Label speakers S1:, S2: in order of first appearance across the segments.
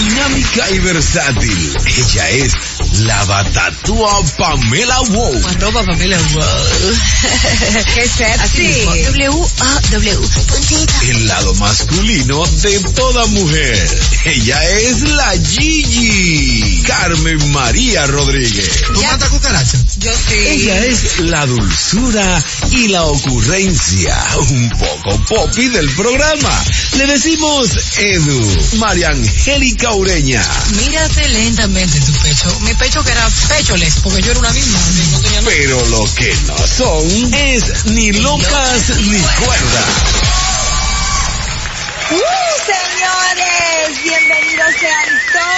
S1: dinámica y versátil. Ella es la batatúa Pamela Wow.
S2: Arroba Pamela Wow.
S3: Qué sexy.
S2: W-A-W.
S1: El lado masculino de toda mujer. Ella es la Gigi. Carmen María Rodríguez.
S4: ¿Tú matas cucaracha?
S3: Yo sí.
S1: Ella es la dulzura y la ocurrencia. Un poco popi del programa. Le decimos Edu. María Angélica Ureña.
S2: Mírate lentamente tu pecho. Mi pecho que era pecholes, porque yo era una misma. No tenía nada.
S1: Pero lo que no son es ni locas ni cuerdas.
S3: ¡Uh, señores! Bienvenidos sean todos.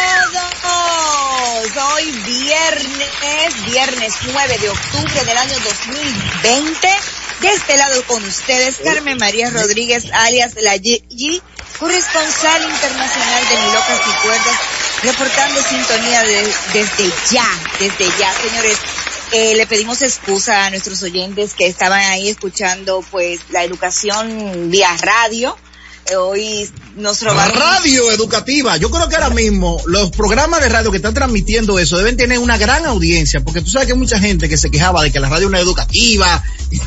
S3: Hoy viernes, viernes 9 de octubre del año 2020. De este lado con ustedes, Carmen María Rodríguez, alias La G, corresponsal internacional de Ni Locas Ni Cuerdas, reportando sintonía de- desde ya, desde ya, señores. Eh, le pedimos excusa a nuestros oyentes que estaban ahí escuchando pues la educación vía radio. Hoy nos robaron.
S4: Radio educativa. Yo creo que ahora mismo los programas de radio que están transmitiendo eso deben tener una gran audiencia, porque tú sabes que hay mucha gente que se quejaba de que la radio no es educativa.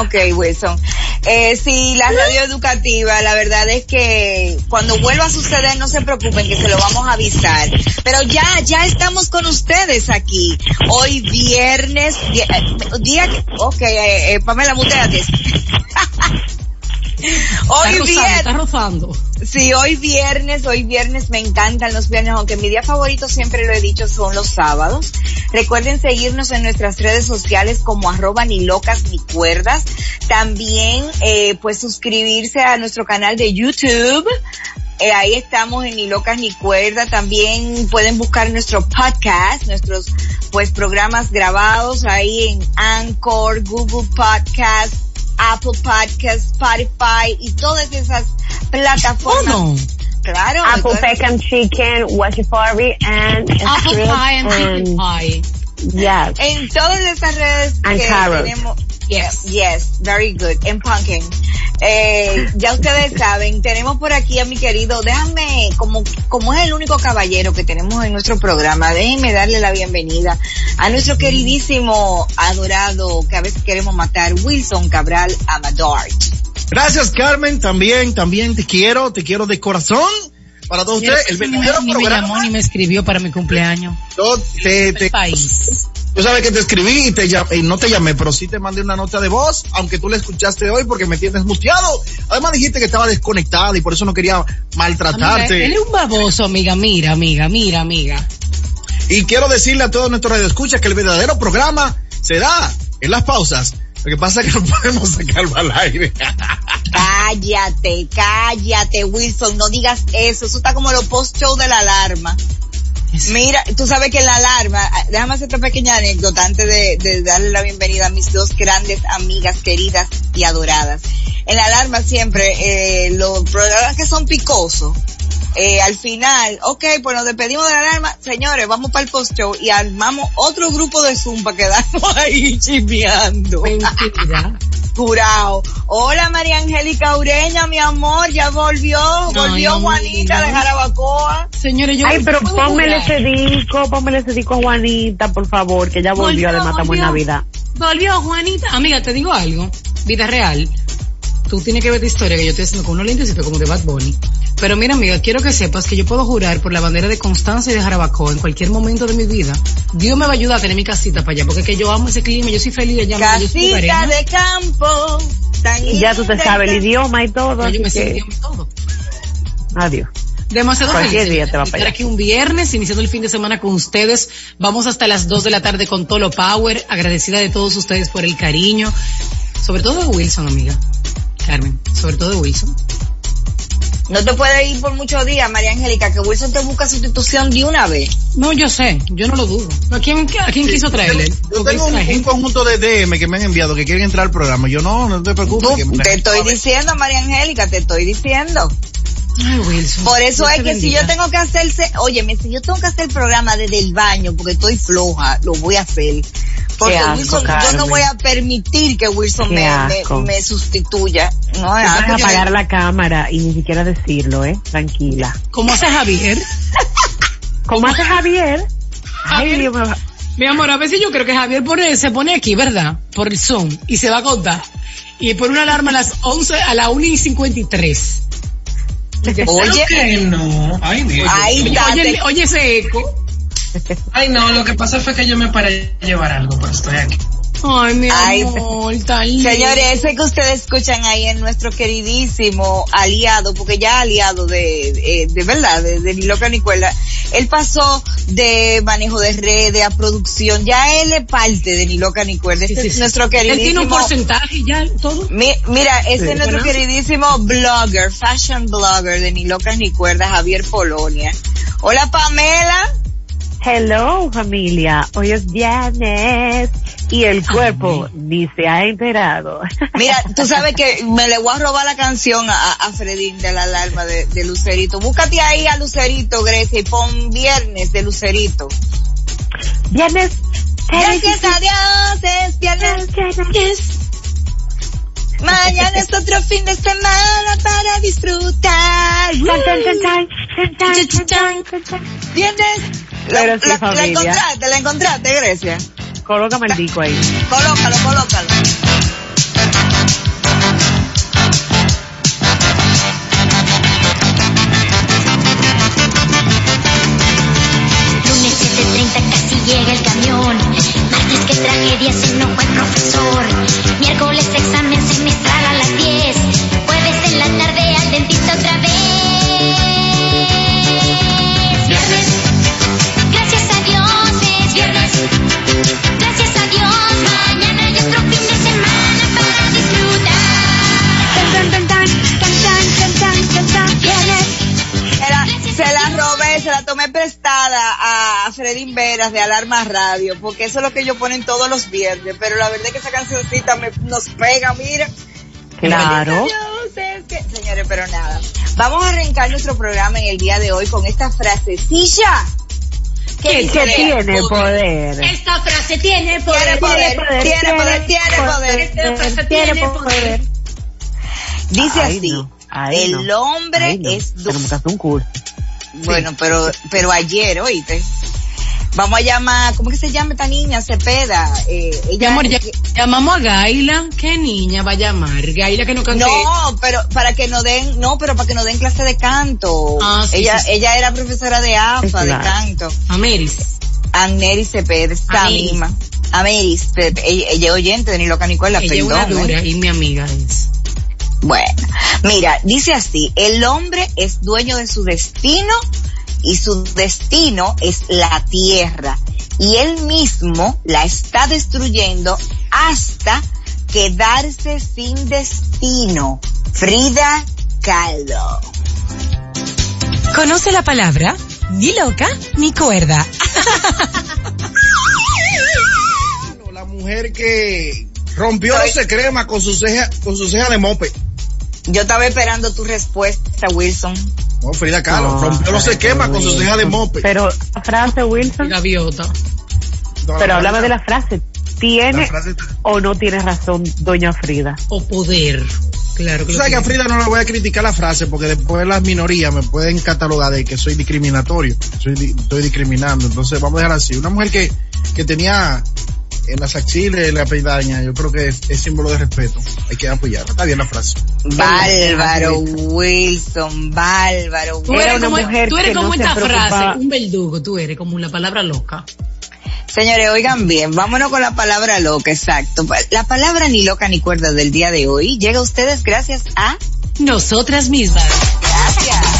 S3: Ok, Wilson. Eh, sí, la radio educativa, la verdad es que cuando vuelva a suceder, no se preocupen que se lo vamos a avisar. Pero ya, ya estamos con ustedes aquí. Hoy viernes, eh, día, que- ok, eh, eh, Pamela, muteate. Hoy viernes.
S2: está rozando.
S3: Sí, hoy viernes, hoy viernes me encantan los viernes, aunque mi día favorito siempre lo he dicho son los sábados. Recuerden seguirnos en nuestras redes sociales como arroba ni locas ni cuerdas. También, eh, pues suscribirse a nuestro canal de YouTube. Eh, ahí estamos en Ni Locas Ni Cuerda. También pueden buscar nuestro podcast, nuestros pues programas grabados ahí en Anchor, Google Podcast, Apple Podcast, Spotify y todas esas plataformas.
S2: ¿Cómo?
S3: Claro.
S5: Apple pecan chicken, wasabi, and
S2: Apple pie and chicken
S5: and
S2: pie.
S5: yes.
S3: en todas estas redes
S5: And
S3: que
S5: carrots.
S3: tenemos.
S2: Yes.
S3: Yes, very good. En pumpkin. Eh, ya ustedes saben, tenemos por aquí a mi querido, déjame, como, como es el único caballero que tenemos en nuestro programa, déjenme darle la bienvenida a nuestro queridísimo, adorado, que a veces queremos matar, Wilson Cabral Amador.
S4: Gracias Carmen, también, también te quiero, te quiero de corazón. Para todos ustedes, el verdadero
S2: ni me llamó
S4: programa.
S2: ni me escribió para mi cumpleaños.
S4: Yo te, te,
S2: país.
S4: Tú sabes que te escribí y te llamé, y no te llamé, pero sí te mandé una nota de voz, aunque tú la escuchaste hoy porque me tienes muteado. Además dijiste que estaba desconectada y por eso no quería
S2: Amiga,
S4: maltratarte.
S2: él es un baboso, amiga. Mira, amiga, mira, amiga.
S4: Y quiero decirle a todos nuestros radioescuchas que el verdadero programa se da en las pausas. Lo que pasa es que no podemos sacarlo al aire.
S3: Cállate, cállate, Wilson, no digas eso, eso está como los post-show de la alarma. Mira, tú sabes que la alarma, ah, déjame hacer otra pequeña anécdota antes de, darle la bienvenida a mis dos grandes amigas queridas y adoradas. En la alarma siempre, eh, los programas que son picosos, eh, al final, ok, pues nos despedimos de la alarma, señores, vamos para el post-show y armamos otro grupo de Zoom para quedarnos ahí chismeando.
S2: Mentira.
S3: Curao. Hola María Angélica Ureña, mi amor, ya volvió, volvió
S2: Ay,
S3: Juanita de. Jarabacoa.
S2: Señores, yo
S5: Ay, pero pónmele ese disco, pónmele ese disco a Juanita, por favor, que ya volvió, de Matamos en
S2: volvió.
S5: Navidad.
S2: Volvió Juanita. Amiga, te digo algo. Vida real. Tú tienes que ver esta historia que yo estoy haciendo con unos lentes como de Bad Bunny. Pero mira, amiga, quiero que sepas que yo puedo jurar por la bandera de Constanza y de Jarabacoa en cualquier momento de mi vida. Dios me va a ayudar a tener mi casita para allá, porque es que yo amo ese clima, yo soy feliz allá. yo
S3: Casita
S2: hogareña.
S3: de campo.
S5: Y ya tú te sabes el
S3: y
S5: idioma y todo,
S2: No, yo me sé
S5: que,
S2: Dios, todo.
S5: adiós.
S2: Demasiado
S5: Cualquier
S2: feliz
S5: día te va
S2: estar
S5: allá.
S2: aquí un viernes, iniciando el fin de semana con ustedes. Vamos hasta las 2 de la tarde con Tolo Power. Agradecida de todos ustedes por el cariño. Sobre todo de Wilson, amiga. Carmen, sobre todo de Wilson.
S3: No te puedes ir por muchos días, María Angélica, que Wilson te busca sustitución de una vez.
S2: No, yo sé, yo no lo dudo. ¿A quién, a quién quiso traerle?
S4: Yo tengo un, un conjunto de DM que me han enviado que quieren entrar al programa. Yo no, no te preocupes.
S3: Tú,
S4: que me-
S3: te estoy diciendo, María Angélica, te estoy diciendo.
S2: Ay, Wilson.
S3: Por eso
S2: Dios
S3: es que si yo tengo que hacerse, óyeme, si yo tengo que hacer el programa desde el baño porque estoy floja, lo voy a hacer. Porque
S5: asco,
S3: Wilson, yo no voy a permitir que Wilson me, me, me sustituya. No,
S5: vas a
S3: que-
S5: apagar la cámara y ni siquiera decirlo, ¿eh? Tranquila.
S2: ¿Cómo hace Javier?
S5: ¿Cómo hace Javier? Ay,
S2: Javier.
S5: Dios mío.
S2: Mi amor, a veces yo creo que Javier pone, se pone aquí, ¿verdad? Por el Zoom y se va a contar. Y pone una alarma a las 11, a la 1 y 53.
S3: Oye,
S6: que no. Ay, Dios.
S2: Oye, oye ese eco.
S6: Ay, no, lo que pasa fue que yo me paré a llevar algo, pero estoy aquí.
S2: Ay, mi
S3: Ay,
S2: amor, tan lindo.
S3: Señores, ese que ustedes escuchan ahí es nuestro queridísimo aliado, porque ya aliado de, de, de verdad, de, de ni loca ni cuerda. Él pasó de manejo de redes a producción, ya él es parte de ni loca ni cuerda.
S2: Sí,
S3: Este
S2: sí,
S3: es
S2: sí.
S3: nuestro
S2: Él tiene un
S3: queridísimo.
S2: porcentaje ya, todo.
S3: Mi- mira, este es nuestro queridísimo blogger, fashion blogger de ni locas ni cuerdas, Javier Polonia. Hola Pamela.
S5: Hello, familia. Hoy es viernes y el cuerpo ni se ha enterado.
S3: Mira, tú sabes que me le voy a robar la canción a, a Fredín de la alarma de, de Lucerito. Búscate ahí a Lucerito, Grecia, y pon viernes de Lucerito.
S5: Viernes.
S3: Gracias a Dios, es viernes. Mañana es otro fin de semana para disfrutar. ¿Viernes? La,
S5: sí,
S3: la- la
S5: familia.
S3: encontraste, la encontraste, Grecia.
S5: Colócame el disco ahí.
S3: Colócalo, colócalo.
S7: A
S3: Fredín Veras de Alarma Radio, porque eso es lo que ellos ponen todos los viernes, pero la verdad es que esa cancioncita me, nos pega, mira.
S5: Claro.
S3: Que- Señores, pero nada. Vamos a arrancar nuestro programa en el día de hoy con esta frasecilla.
S2: ¿Qué
S3: dice?
S5: Que tiene poder.
S2: Esta frase tiene
S3: Tiene
S2: poder.
S3: poder, tiene poder, tiene poder.
S2: Esta frase
S5: Tiene
S2: tiene
S5: poder.
S3: Dice
S5: Ay,
S3: así,
S5: no. Ay,
S3: el
S5: no.
S3: hombre
S5: Ay, no.
S3: es...
S5: que hacer un curso.
S3: Bueno, pero, pero ayer, oíste. Vamos a llamar, ¿cómo que se llama esta niña? Cepeda. Eh, ella,
S2: amor, ya, llamamos a Gaila. ¿Qué niña va a llamar? Gaila que no cante.
S3: No, pero para que nos den, no, pero para que nos den clase de canto.
S2: Ah, sí,
S3: ella,
S2: sí, sí.
S3: ella era profesora de AFA, de canto.
S2: Ameris.
S3: Anneri Cepeda, esta
S2: Ameris.
S3: misma. Ameris, ella, es oyente de Ni Loca Nicola,
S2: Ella una
S3: perdón.
S2: dura
S3: ¿eh?
S2: y mi amiga es.
S3: Bueno, mira, dice así, el hombre es dueño de su destino y su destino es la tierra y él mismo la está destruyendo hasta quedarse sin destino. Frida Kahlo.
S8: ¿Conoce la palabra? Ni loca ni cuerda.
S4: La mujer que rompió los crema con sus cejas, con sus cejas de mope.
S3: Yo estaba esperando tu respuesta, Wilson.
S4: No, Frida Kahlo,
S5: No,
S4: rompió los
S5: pero
S4: esquemas con sus cejas de mope.
S5: Pero la frase, Wilson,
S2: Gaviota.
S4: No,
S5: pero
S4: la
S5: háblame de la frase.
S4: la
S5: ¿Tiene
S4: frase-
S5: o no tiene razón doña Frida?
S2: O poder. Claro que
S4: Tú sabes que a. Frida no le voy a criticar la frase porque después las minorías me pueden catalogar de que soy discriminatorio, soy estoy discriminando. Entonces vamos a dejar así. Una mujer que, que tenía en las axilas la peidaña, yo creo que es, es símbolo de respeto. Hay que apoyarla. Está bien la frase.
S3: Bárbaro, Wilson, bárbaro.
S2: Tú eres
S5: una
S2: como,
S5: mujer
S2: tú eres
S5: que
S2: como
S5: no se
S2: esta
S5: preocupaba.
S2: frase, un verdugo, tú eres como la palabra loca.
S3: Señores, oigan bien, vámonos con la palabra loca, exacto. La palabra ni loca ni cuerda del día de hoy llega a ustedes gracias a...
S2: Nosotras mismas.
S3: Gracias.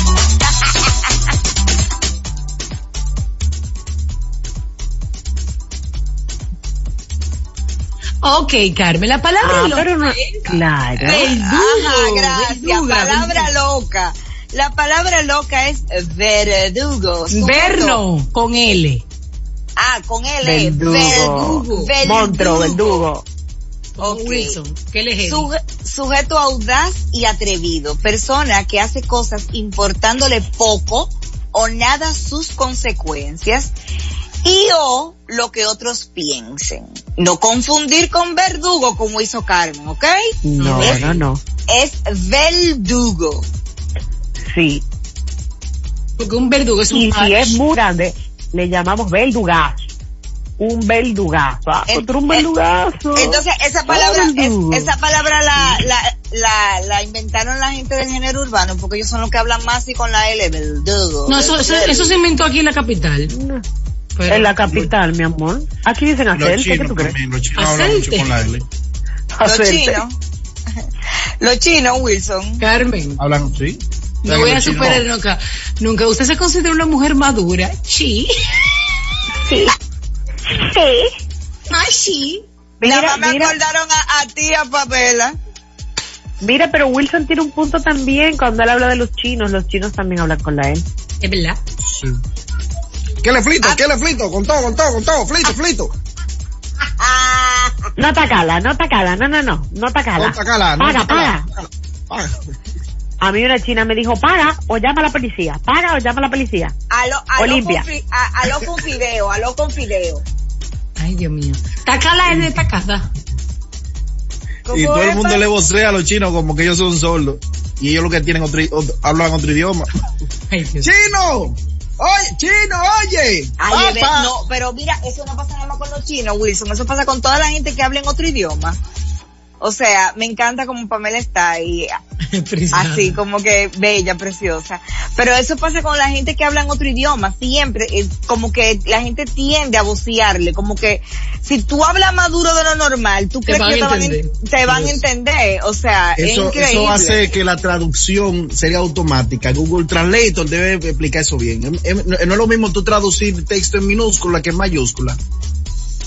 S2: Ok, Carmen, la palabra
S5: Ah,
S2: loca
S5: pero no,
S2: es
S5: claro.
S2: verdugo.
S3: Ajá, gracias.
S2: verduga,
S3: palabra loca. La palabra loca es verdugo.
S2: Verno, con L.
S3: Ah, con L.
S5: Verdugo.
S3: Verdugo.
S5: Monstruo, verdugo.
S2: Como
S3: Ok.
S2: Wilson, ¿qué le?
S3: Suje- sujeto audaz y atrevido. Persona que hace cosas importándole poco o nada sus consecuencias y o lo que otros piensen. No confundir con verdugo como hizo Carmen, ¿ok?
S5: No,
S3: Es-
S5: no, no.
S3: Es verdugo.
S5: Sí.
S2: Porque un verdugo es un
S5: Y si es muy grande, le llamamos verdugazo. Un verdugazo. Ah, otro un verdugazo.
S3: Entonces, esa palabra, es- esa palabra la, la, la, la inventaron la gente del género urbano, porque ellos son los que hablan más y con la L, verdugo.
S2: No, eso, eso, eso se inventó aquí en la capital. Pero-
S5: En la capital, mi amor. Aquí dicen
S4: Los
S5: aceite, ¿qué
S4: chinos
S5: tú crees?
S4: también, los chinos hablan mucho con la L.
S3: Los chinos. Los chinos, Wilson.
S2: Carmen,
S4: Hablan, sí.
S2: no voy a superar nunca. Nunca. ¿Usted se considera una mujer madura? Sí.
S5: Sí. Sí.
S2: Ay, sí.
S3: Nada
S5: Mira,
S3: más me
S5: mira,
S3: acordaron a, a ti, a Pamela.
S5: mira, pero Wilson tiene un punto también cuando él habla de los chinos. Los chinos también hablan con la E.
S2: Es verdad.
S4: Sí. ¿Qué le flito?
S3: Ah.
S4: ¿Qué le flito? Con todo, con todo, con todo. Flito, flito.
S3: Ah,
S5: No tacala, no tacala, no, no, no, no tacala.
S4: No, tacala, no,
S5: paga,
S4: tacala.
S5: paga.
S4: Paga.
S5: A mí una china me dijo, paga o llama a la policía, paga o llama a la policía.
S3: aló, aló,
S5: Olimpia.
S3: con, fi- a- aló con fideo, aló con fideo.
S2: Ay, Dios mío. Tacala es de tacada.
S3: ¿Cómo
S4: Y todo el mundo le vocea a los chinos como que ellos son sordos. Y ellos lo que tienen otro, otro- hablan otro idioma.
S2: Ay, Dios.
S4: ¡Chino! ¡Oye, chino, oye!
S3: Ay, no, pero mira, eso no pasa nada más con los chinos, Wilson. Eso pasa con toda la gente que habla en otro idioma. O sea, me encanta como Pamela está ahí, así como que bella, preciosa. Pero eso pasa con la gente que habla en otro idioma, siempre, es como que la gente tiende a vocearle, como que si tú hablas más duro de lo normal, tú
S2: Te
S3: crees
S2: van
S3: que te van, a
S2: entender.
S3: en- te van a entender, o sea, es
S4: Eso,
S3: increíble.
S4: eso hace que la traducción sería automática. Google Translator debe explicar eso bien. Em- em- No no es lo mismo tú traducir texto en minúscula que en mayúscula.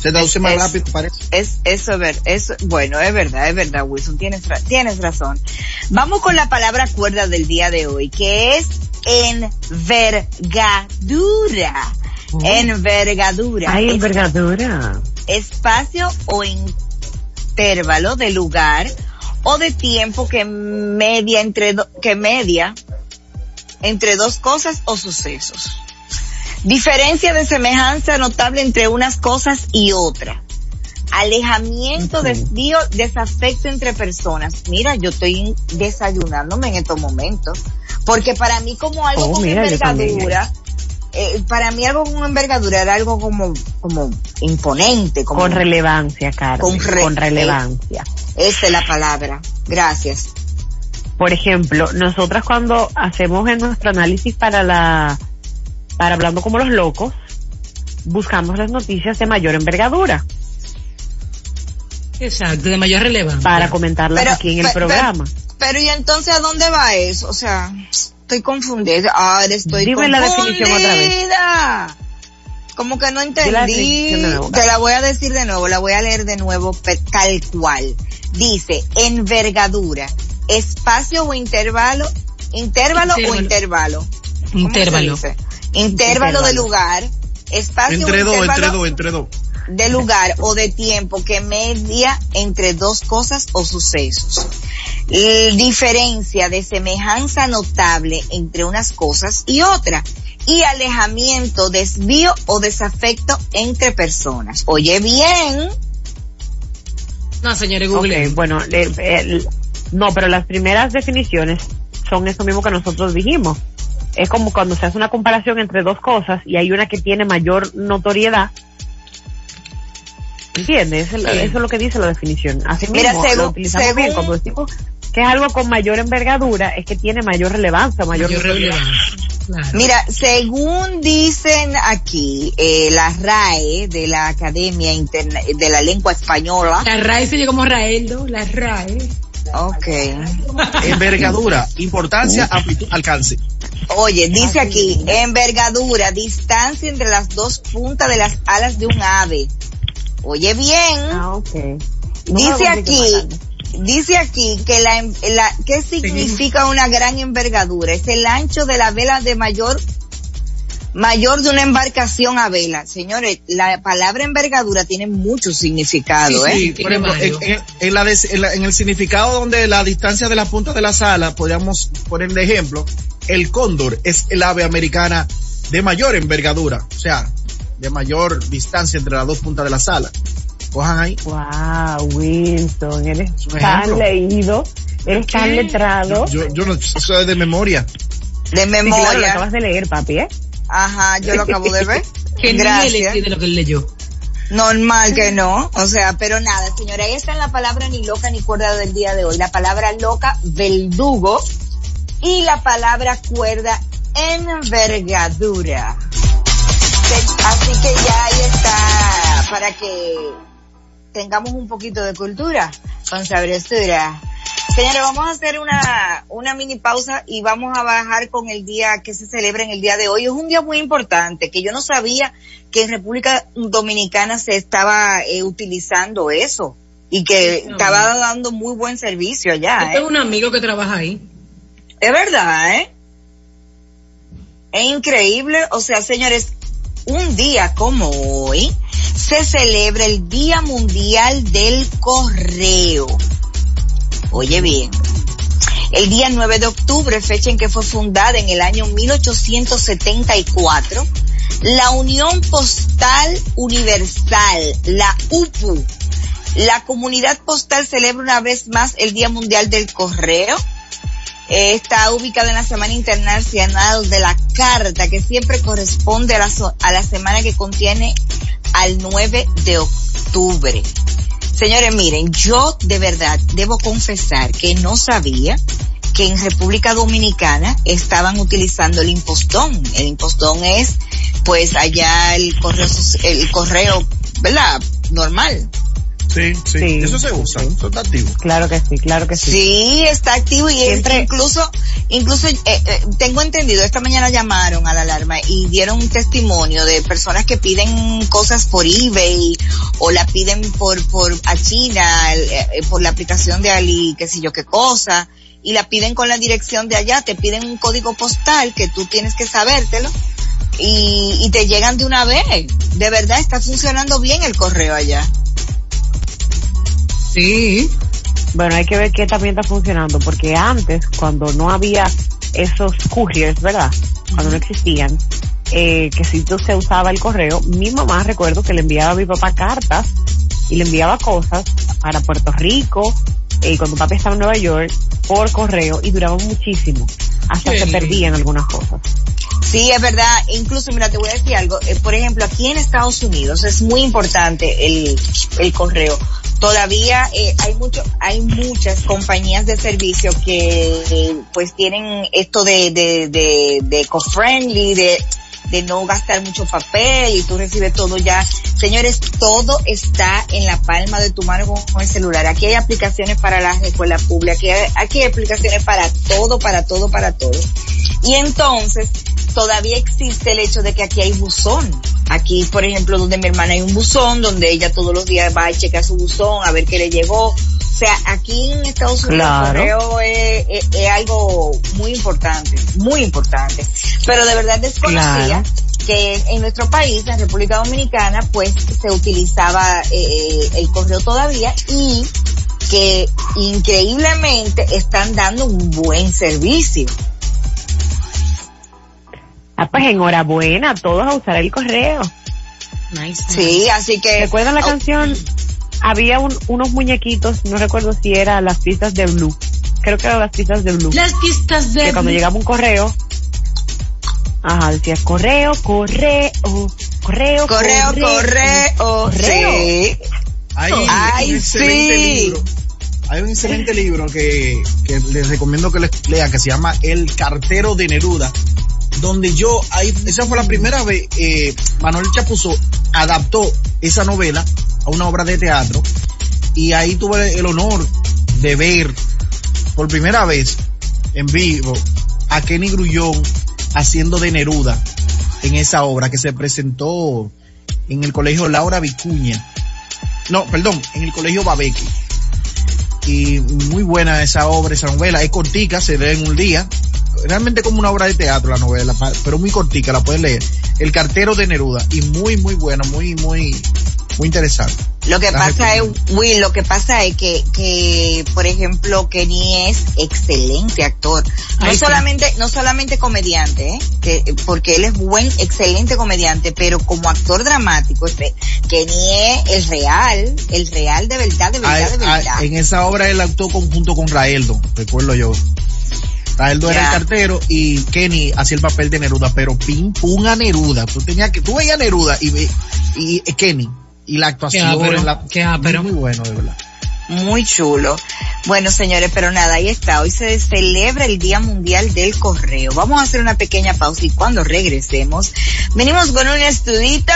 S4: Se traduce más
S3: Es-
S4: rápido, parece.
S3: Es, eso es ver, eso, bueno, es verdad, es verdad, Wilson, tienes, tienes razón. Vamos con la palabra cuerda del día de hoy, que es envergadura. Envergadura.
S5: Hay
S3: Es
S5: envergadura.
S3: espacio o intervalo de lugar o de tiempo que media entre, do- que media entre dos cosas o sucesos. Diferencia de semejanza notable entre unas cosas y otras. Alejamiento, desvío, desafecto entre personas. Mira, yo estoy desayunándome en estos momentos. Porque para mí como algo
S5: Oh,
S3: con
S5: mira,
S3: envergadura, eh, para mí algo con envergadura era algo como, como imponente, como
S5: Con relevancia, Carmen.
S3: Con
S5: Con,
S3: re-
S5: relevancia.
S3: esa es la palabra. Gracias.
S5: Por ejemplo, nosotras cuando hacemos en nuestro análisis para la, para hablando como los locos, buscamos las noticias de mayor envergadura
S2: Exacto, de mayor relevancia.
S5: para comentarlas
S3: Pero-
S5: aquí en el programa.
S3: Pero y entonces a dónde va eso? O sea, estoy confundida. Ahora estoy
S5: Dime la
S3: confundida.
S5: definición otra vez.
S3: Como que no
S5: la
S3: entendí.
S5: definición de nuevo.
S3: Te la voy a decir de nuevo, la voy a leer de nuevo tal cual. Dice, envergadura, espacio o intervalo, intervalo o
S2: Intervalo.
S3: intervalo. ¿Cómo se
S2: Intervalo.
S3: de lugar, espacio
S4: Entre dos, entre dos, entre dos.
S3: de lugar o de tiempo que media entre dos cosas o sucesos. Diferencia de semejanza notable entre unas cosas y otras. Y alejamiento, desvío o desafecto entre personas. Oye bien,
S2: No, señores, Google.
S5: bueno, no, pero las primeras definiciones son eso mismo que nosotros dijimos. Es como cuando se hace una comparación entre dos cosas y hay una que tiene mayor notoriedad. ¿Entiendes? Eso, es lo-
S2: Sí.
S5: eso es lo que dice la definición. Así
S3: Mira,
S5: mismo,
S3: según-
S5: lo utilizamos bien
S3: según-
S5: cuando decimos que es algo con mayor envergadura, es que tiene mayor relevancia, mayor,
S2: Mayor
S5: notoriedad.
S2: relevancia. Claro.
S3: mira, según dicen aquí, eh, la RAE de la Academia Interna- de la Lengua Española,
S2: La RAE se llegó como Raeldo, la RAE.
S3: Ok,
S4: Envergadura, importancia, amplitud, alcance.
S3: Oye, dice aquí, envergadura, distancia entre las dos puntas de las alas de un ave. Oye bien,
S5: Ah. No
S3: dice aquí, dice aquí que la, en- la, ¿qué significa una gran envergadura? Es el ancho de la vela de mayor, mayor de una embarcación a vela. Señores, la palabra envergadura tiene mucho significado,
S4: Sí,
S3: ¿eh?
S4: sí, por ejemplo, en, en- en la des- en la- en el significado donde la distancia de la punta de las alas, podríamos poner de ejemplo, el cóndor es el ave americana de mayor envergadura, o sea, de mayor distancia entre las dos puntas de las alas. Cojan ahí.
S5: Wow, Wilson, eres tan
S4: ejemplo.
S5: leído, eres
S2: ¿Qué?
S5: tan letrado.
S4: Yo, yo no, eso es de memoria.
S3: De
S5: Sí, claro, lo
S3: memoria.
S5: acabas de leer, papi, ¿eh?
S3: Ajá, yo lo acabo de ver.
S2: Que ni él
S3: Gracias.
S2: lo que él leyó.
S3: Normal que no, o sea, pero nada, señora, ahí está en la palabra ni loca ni cuerda del día de hoy. La palabra loca, verdugo, y la palabra cuerda, envergadura. Así que ya ahí está, para que tengamos un poquito de cultura con sabrosura. Señores, vamos a hacer una, una mini pausa y vamos a bajar con el día que se celebra en el día de hoy. Es un día muy importante que yo no sabía que en República Dominicana se estaba eh, utilizando eso y que
S2: No.
S3: estaba dando muy buen servicio
S2: Yo
S3: allá. ¿eh?
S2: tengo un amigo que trabaja ahí.
S3: Es verdad, ¿eh? Es increíble. O sea, señores, un día como hoy se celebra el Día Mundial del Correo. Oye bien. El día 9 de octubre, fecha en que fue fundada en el año 1874, la Unión Postal Universal, la UPU. La comunidad postal celebra una vez más el Día Mundial del Correo. Eh, está ubicada en la Semana Internacional de la Carta, que siempre corresponde a la, a la semana que contiene al 9 de octubre. Señores, miren, yo de verdad debo confesar que no sabía que en República Dominicana estaban utilizando el impostón. El impostón es, pues, allá el correo, el correo, ¿verdad? Normal.
S4: Sí, sí.
S5: Sí.
S4: Eso se usa.
S5: Sí.
S4: Eso está activo.
S5: Claro que sí, claro que sí.
S3: Sí, está activo y
S5: Siempre-
S3: incluso, incluso eh, eh, tengo entendido, esta mañana llamaron a la alarma y dieron un testimonio de personas que piden cosas por eBay o la piden por, por a China, el, eh, por la aplicación de Ali, qué sé yo qué cosa, y la piden con la dirección de allá, te piden un código postal que tú tienes que sabértelo y, y te llegan de una vez. De verdad está funcionando bien el correo allá.
S2: Sí.
S5: Bueno, hay que ver qué también está funcionando, porque antes, cuando no había esos couriers, ¿verdad? Cuando no existían, eh, que si tú se usaba el correo, mi mamá recuerdo que le enviaba a mi papá cartas y le enviaba cosas para Puerto Rico, eh, y cuando papi estaba en Nueva York, por correo, y duraba muchísimo. Hasta
S2: Qué
S5: se perdían algunas cosas.
S3: Sí, es verdad. Incluso, mira, te voy a decir algo. Eh, por ejemplo, aquí en Estados Unidos es muy importante el, el correo. Todavía eh, hay mucho, hay muchas compañías de servicio que eh, pues tienen esto de, de, de, de eco-friendly, de, de no gastar mucho papel y tú recibes todo ya. Señores, todo está en la palma de tu mano con, el celular. Aquí hay aplicaciones para las escuelas públicas, aquí aquí hay aplicaciones para todo, para todo, para todo. Y entonces, todavía existe el hecho de que aquí hay buzón. Aquí, por ejemplo, donde mi hermana hay un buzón, donde ella todos los días va a checar su buzón, a ver qué le llegó. O sea, aquí en Estados Unidos
S5: Claro.
S3: el correo es, es- es algo muy importante, muy importante. Pero de verdad desconocía
S5: Claro.
S3: que en nuestro país, en República Dominicana, pues se utilizaba eh, el correo todavía y que increíblemente están dando un buen servicio.
S5: Ah, pues enhorabuena a todos a usar el correo.
S2: Nice.
S3: Sí, así que...
S5: ¿Recuerdan la
S3: Oh,
S5: canción? Había un- unos muñequitos, no recuerdo si era las pistas de Blue. Creo que eran las pistas de Blue.
S2: Las pistas de...
S5: que cuando llegaba un correo, ajá, decía correo, correo, correo,
S3: Correo, correo,
S5: correo.
S3: sí.
S4: Hay
S3: Ay,
S4: un excelente
S3: sí.
S4: libro. Hay un excelente libro que, que les recomiendo que les lean que se llama El cartero de Neruda. Donde yo, ahí, esa fue la primera vez, eh, Manuel Chapuzó adaptó esa novela a una obra de teatro. Y ahí tuve el honor de ver por primera vez en vivo a Kenny Grullón haciendo de Neruda en esa obra que se presentó en el colegio Laura Vicuña. No, perdón, en el colegio Babeque. Y muy buena esa obra, esa novela. Es cortica, se lee en un día. Realmente como una obra de teatro la novela, pero muy cortica, la puedes leer. El cartero de Neruda. Y muy, muy buena, muy, muy, muy interesante.
S3: Lo que
S4: La
S3: pasa es. Will, lo que pasa es que, que, por ejemplo, Kenny es excelente actor. No
S2: Ay, sí.
S3: solamente, no solamente comediante, ¿eh? que, porque él es buen, excelente comediante, pero como actor dramático, este, Kenny es el real, el real de verdad, de verdad, de verdad.
S4: en esa obra él actuó conjunto con Raeldo, recuerdo yo. Raeldo era
S3: Ya.
S4: el cartero y Kenny hacía el papel de Neruda, pero pim pum a Neruda. Tú tenías que, tú veías a Neruda y, ve- y, y Kenny y la actuación, la-
S2: qué ápero.
S4: muy bueno de verdad.
S3: Muy chulo. Bueno, señores, pero nada, ahí está. Hoy se celebra el Día Mundial del Correo. Vamos a hacer una pequeña pausa y cuando regresemos, venimos con un estudito.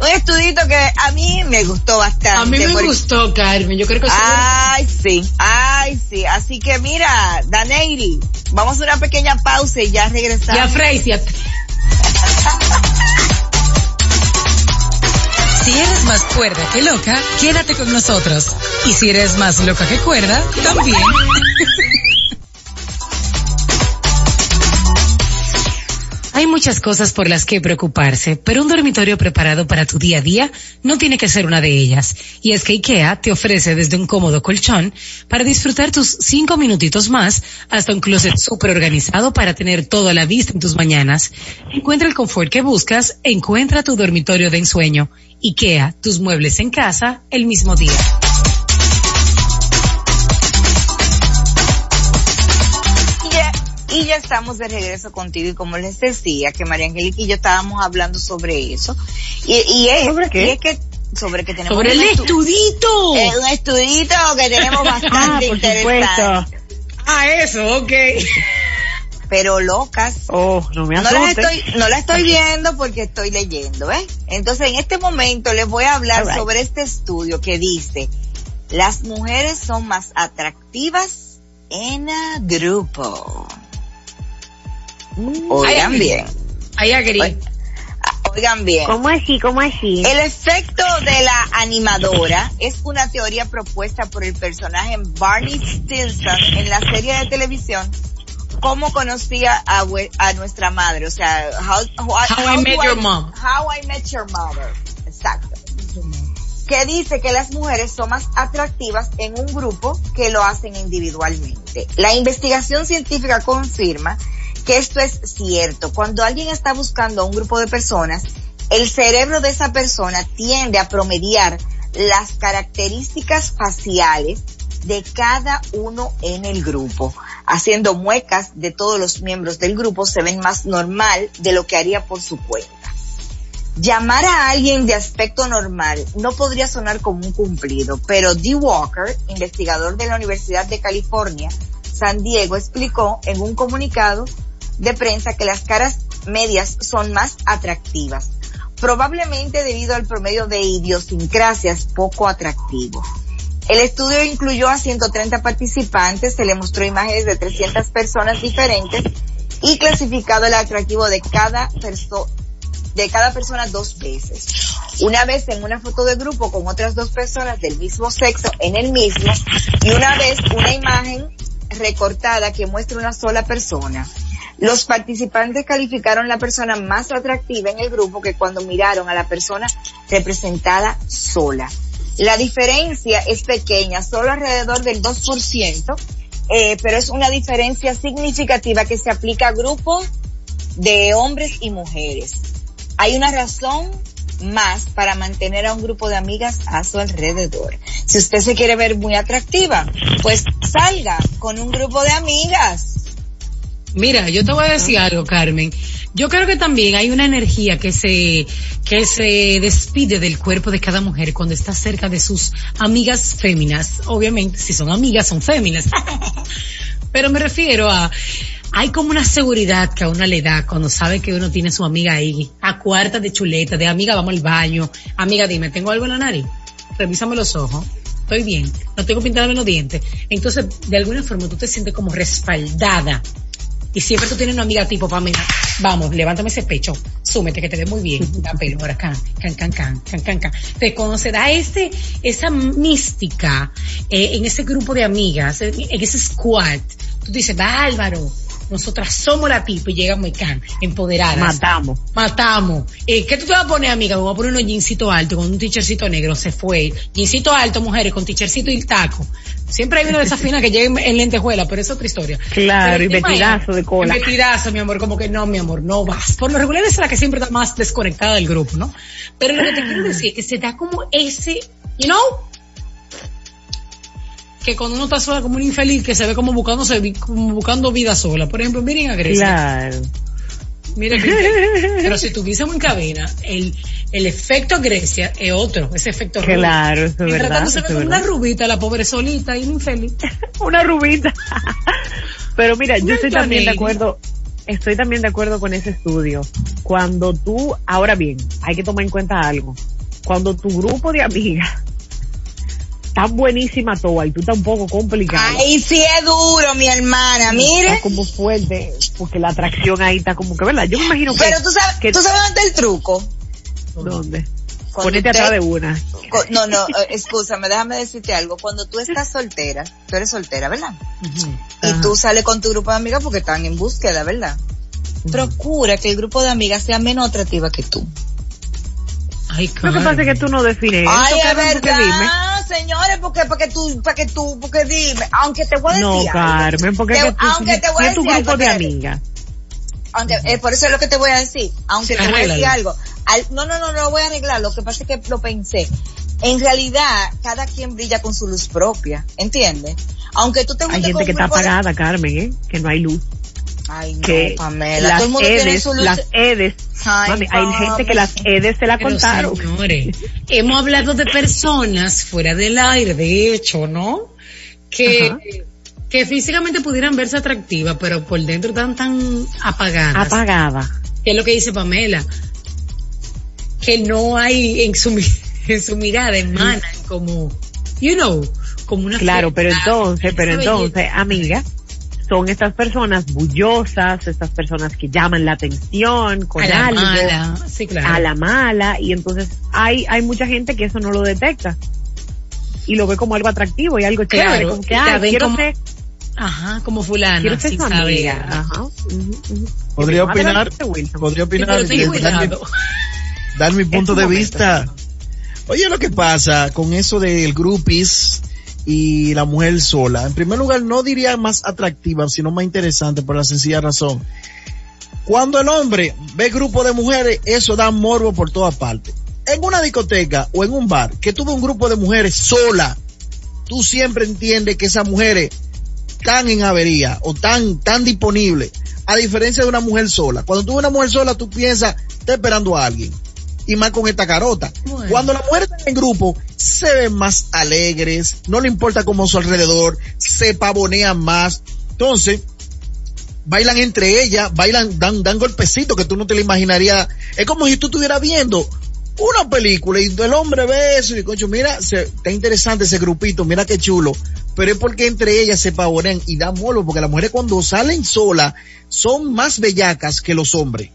S3: Un estudito que a mí me gustó bastante.
S2: A mí me
S3: porque-
S2: gustó, Carmen. Yo creo que
S3: Ay, sí, ay, sí. Así que mira, Daneiri, vamos a una pequeña pausa y ya
S2: Y a
S3: regresamos.
S2: Freisia.
S8: Si eres más cuerda que loca, quédate con nosotros. Y si eres más loca que cuerda, también.
S2: Hay muchas cosas por las que preocuparse, pero un dormitorio preparado para tu día a día no tiene que ser una de ellas. Y es que IKEA te ofrece desde un cómodo colchón para disfrutar tus cinco minutitos más hasta un closet súper organizado para tener todo a la vista en tus mañanas. Encuentra el confort que buscas, encuentra tu dormitorio de ensueño. IKEA, tus muebles en casa el mismo día.
S3: Y ya estamos de regreso contigo y como les decía que María Angélica y yo estábamos hablando sobre eso. Y, y es,
S5: ¿Sobre qué?
S3: y es que sobre que tenemos
S2: Sobre el
S3: un estu-
S2: estudito.
S3: eh, un estudito que tenemos
S5: Ah,
S3: bastante
S5: por
S3: interesante.
S5: supuesto.
S2: Ah, eso, ok.
S3: Pero locas.
S5: Oh, no me
S3: No las estoy, no la estoy viendo porque estoy leyendo, ¿eh? Entonces en este momento les voy a hablar
S5: right.
S3: sobre este estudio que dice, las mujeres son más atractivas en a grupo. Oigan
S2: Ay,
S3: bien,
S2: Ahí
S3: oigan bien.
S5: ¿Cómo así? ¿Cómo así?
S3: El efecto de la animadora es una teoría propuesta por el personaje Barney Stinson en la serie de televisión Cómo conocía a, a nuestra madre, o sea, How,
S2: How I Met
S3: do
S2: Your Mom.
S3: How I Met Your Mother, exacto. Que dice que las mujeres son más atractivas en un grupo que lo hacen individualmente. La investigación científica confirma que esto es cierto. Cuando alguien está buscando a un grupo de personas, el cerebro de esa persona tiende a promediar las características faciales de cada uno en el grupo. Haciendo muecas de todos los miembros del grupo se ven más normal de lo que haría por su cuenta. Llamar a alguien de aspecto normal no podría sonar como un cumplido, pero Dee Walker, investigador de la Universidad de California, San Diego, explicó en un comunicado de prensa que las caras medias son más atractivas, probablemente debido al promedio de idiosincrasias poco atractivo. El estudio incluyó a 130 participantes, se le mostró imágenes de 300 personas diferentes y clasificado el atractivo de cada persona de cada persona dos veces. Una vez en una foto de grupo con otras dos personas del mismo sexo en el mismo y una vez una imagen recortada que muestra una sola persona. Los participantes calificaron la persona más atractiva en el grupo que cuando miraron a la persona representada sola. La diferencia es pequeña, solo alrededor del 2%, eh, pero es una diferencia significativa que se aplica a grupos de hombres y mujeres. Hay una razón más para mantener a un grupo de amigas a su alrededor. Si usted se quiere ver muy atractiva, pues salga con un grupo de amigas.
S2: Mira, yo te voy a decir algo, Carmen. Yo creo que también hay una energía que se, que se despide del cuerpo de cada mujer cuando está cerca de sus amigas féminas. Obviamente, si son amigas, son féminas. Pero me refiero a, hay como una seguridad que a uno le da cuando sabe que uno tiene su amiga ahí, a cuarta de chuleta, de amiga, vamos al baño. Amiga, dime, ¿tengo algo en la nariz? Revísame los ojos. Estoy bien. No tengo pintado en los dientes. Entonces, de alguna forma tú te sientes como respaldada y siempre tú tienes una amiga tipo, Pamela, vamos, levántame ese pecho, súmete que te ve muy bien, la pelo, ahora can, can, can, can, can, can, can. Te conoce, da este, esa mística, eh, en ese grupo de amigas, en en ese squad. Tú dices, bárbaro, nosotras somos la tipa y llegamos y can, empoderadas.
S5: Matamos.
S2: Matamos. Eh, ¿Qué tú te vas a poner, amiga? Me voy a poner unos jeansito alto con un t-shirtcito negro. Se fue. Jeansito alto, mujeres, con t-shirtcito y taco. Siempre hay una de esas finas que llega en, en lentejuela, pero es otra historia.
S5: Claro,
S2: Pero
S5: y vestidazo
S2: es-
S5: de cola.
S2: Vestidazo, mi amor, como que no, mi amor, no vas. Por lo regular es la que siempre está más desconectada del grupo, ¿no? Pero lo que te quiero decir es que se da como ese, you know, que cuando uno está sola como un infeliz que se ve como buscándose, como buscando vida sola. Por ejemplo, miren a Grecia.
S5: Claro.
S2: Mira pero si tuviésemos en cabina, el, el efecto Grecia es otro, ese efecto.
S5: Claro, eso es
S2: Mientras
S5: verdad,
S2: tanto se ve una rubita, la pobre solita y infeliz.
S5: Una rubita. Pero mira, yo estoy también de acuerdo, estoy también de acuerdo con ese estudio. Cuando tú, ahora bien, hay que tomar en cuenta algo. Cuando tu grupo de amigas tan buenísima toda y tú tan poco complicado.
S3: Ay, sí es duro, mi hermana, mire.
S5: Está como fuerte, porque la atracción ahí está como que, ¿verdad? Yo me imagino que...
S3: Pero tú sabes,
S5: que-
S3: tú sabes dónde está el truco.
S5: ¿Dónde?
S3: Cuando
S5: Ponete
S3: usted-
S5: atrás de una.
S3: No, no, eh, escúchame, déjame decirte algo. Cuando tú estás soltera, tú eres soltera, ¿verdad? Y
S5: Ajá.
S3: tú sales con tu grupo de amigas porque están en búsqueda, ¿verdad? Procura que el grupo de amigas sea menos atractiva que tú.
S2: Ay,
S5: Lo que pasa es que tú no defines
S3: Ay, es
S5: porque dime.
S3: verdad, señores, porque, porque tú, para que tú, porque dime, aunque te voy a decir
S5: No,
S3: algo.
S5: Carmen, porque
S3: Te-
S5: tú,
S3: aunque te voy a
S5: es tu
S3: decir
S5: grupo de amigas.
S3: aunque eh, por eso es lo que te voy a decir, aunque te voy a decir algo. Al- no, no, no, no lo voy a arreglar, lo que pasa es que lo pensé. En realidad, cada quien brilla con su luz propia, ¿entiendes? Aunque tú te
S5: Hay gente que está
S3: grupo de-
S5: apagada, Carmen, ¿eh? Que no hay luz.
S3: Ay, no,
S5: que
S3: Pamela,
S5: las
S3: todo el mundo tiene
S5: edes, las edes,
S3: Ay,
S5: mami, hay gente que las edes se la
S2: Pero,
S5: contaron.
S2: señores, hemos hablado de personas fuera del aire, de hecho, ¿no? Que,
S5: Ajá.
S2: que físicamente pudieran verse atractivas, pero por dentro están tan apagadas.
S5: Apagada.
S2: que es lo que dice Pamela, que no hay en su, en su mirada, emanan como, you know, como una
S5: Claro, pero entonces, pero entonces,
S2: belleza.
S5: amiga, son estas personas bullosas, estas personas que llaman la atención con
S2: a la
S5: algo,
S2: mala, sí, claro.
S5: a la mala, y entonces hay, hay mucha gente que eso no lo detecta. Y lo ve como algo atractivo y algo chévere,
S2: Claro,
S5: como que, ah,
S2: ven
S5: quiero
S2: como
S5: ser,
S2: Ajá, como fulana,
S5: quiero ser
S2: sin
S5: su
S2: saber.
S4: Podría opinar, podría opinar dar mi,
S2: cuidado.
S4: dar mi punto de
S5: momento.
S4: vista. Oye, lo que pasa con eso del groupies y la mujer sola. En primer lugar, no diría más atractiva, sino más interesante por la sencilla razón. Cuando el hombre ve grupo de mujeres, eso da morbo por todas partes. En una discoteca o en un bar que tuvo un grupo de mujeres sola, tú siempre entiendes que esas mujeres están en avería o tan, tan disponibles, a diferencia de una mujer sola. Cuando tú ves una mujer sola, tú piensas, está esperando a alguien. Y más con esta carota.
S2: Bueno.
S4: Cuando las mujeres están en grupo, se ven más alegres, no le importa cómo su alrededor, se pavonean más. Entonces, bailan entre ellas, bailan, dan, dan golpecitos que tú no te lo imaginarías. Es como si tú estuvieras viendo una película y el hombre ve eso y concho, mira, se, está interesante ese grupito, mira qué chulo. Pero es porque entre ellas se pavonean y dan molo, porque las mujeres cuando salen solas son más bellacas que los hombres.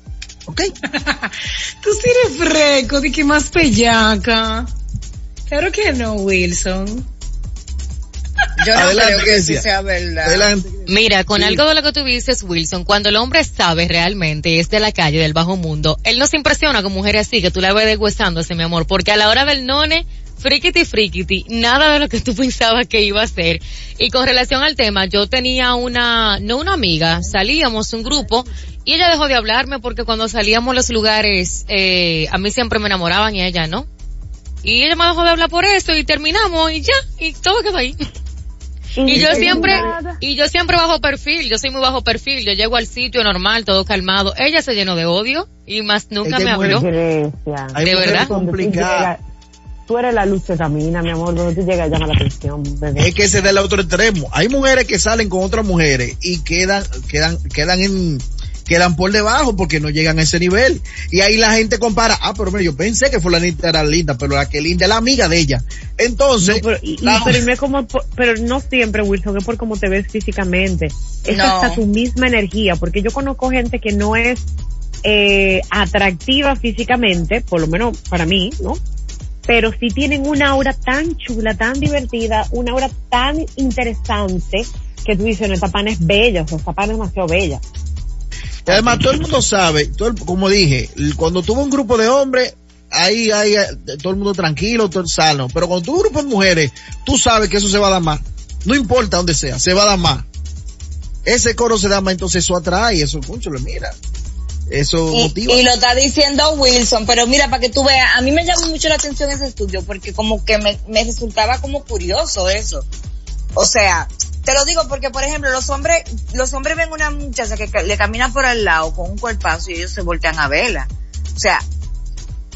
S4: ¿Ok?
S2: Tú sí eres fresco, de que más pellaca. Claro que no, Wilson.
S3: Yo no
S4: Adelante,
S3: creo que eso
S4: Grecia.
S3: sea verdad.
S4: Adelante.
S8: Mira, con
S4: Sí.
S8: algo de lo que tú dices, Wilson, cuando el hombre sabe realmente es de la calle, del bajo mundo, él no se impresiona con mujeres así, que tú la ves deshuesándose, mi amor, porque a la hora del none, frikiti frikiti, nada de lo que tú pensabas que iba a ser. Y con relación al tema, yo tenía una, no una amiga, salíamos un grupo, y ella dejó de hablarme porque cuando salíamos a los lugares, eh, a mí siempre me enamoraban y a ella no. Y ella me dejó de hablar por eso y terminamos y ya, y todo quedó ahí. Y yo siempre, y yo siempre bajo perfil, yo soy muy bajo perfil, yo llego al sitio normal, todo calmado. Ella se llenó de odio y más nunca me habló.
S5: Grecia.
S8: ¿De verdad?
S5: Tú eres la luz que camina, mi amor, donde tú llegas llama la atención, bebé.
S4: Es que ese es del otro extremo. Hay mujeres que salen con otras mujeres y quedan, quedan, quedan en, quedan por debajo porque no llegan a ese nivel. Y ahí la gente compara, ah, pero mira, yo pensé que fulanita era linda, pero la que linda es la amiga de ella. Entonces,
S5: No, pero, y- y-
S4: la-
S5: pero no es como, pero no siempre, Wilson, es por cómo te ves físicamente. Es
S3: No.
S5: hasta tu misma energía, porque yo conozco gente que no es eh, atractiva físicamente, por lo menos para mí, ¿no? Pero sí tienen una aura tan chula, tan divertida, una aura tan interesante que tú dices, no, esta pana es bella, o sea, esta pana es demasiado bella.
S4: Y además todo el mundo sabe, todo el- como dije, cuando tuvo un grupo de hombres, ahí hay eh, todo el mundo tranquilo, todo el sano. Pero cuando tuvo un grupo de mujeres, tú sabes que eso se va a dar más. No importa dónde sea, se va a dar más. Ese coro se da más, entonces eso atrae, eso, mucho le mira. Eso
S3: Y,
S4: motiva.
S3: y lo está diciendo Wilson, pero mira, para que tú veas, a mí me llamó mucho la atención ese estudio porque como que me, me resultaba como curioso eso. O sea, te lo digo porque, por ejemplo, los hombres, los hombres ven una muchacha que le camina por al lado con un cuerpazo y ellos se voltean a verla. O sea,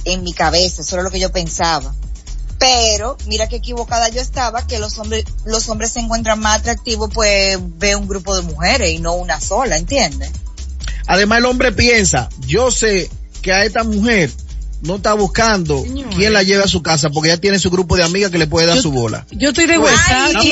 S3: en mi cabeza, eso era lo que yo pensaba. Pero, mira qué equivocada yo estaba, que los hombres, los hombres se encuentran más atractivos, pues ve un grupo de mujeres y no una sola, ¿entiendes?
S4: Además el hombre piensa, yo sé que a esta mujer no está buscando
S2: Señores.
S4: quién la lleve a su casa porque ya tiene su grupo de amigas que le puede dar
S2: Yo-
S4: su bola.
S2: Yo estoy de huesa. Y-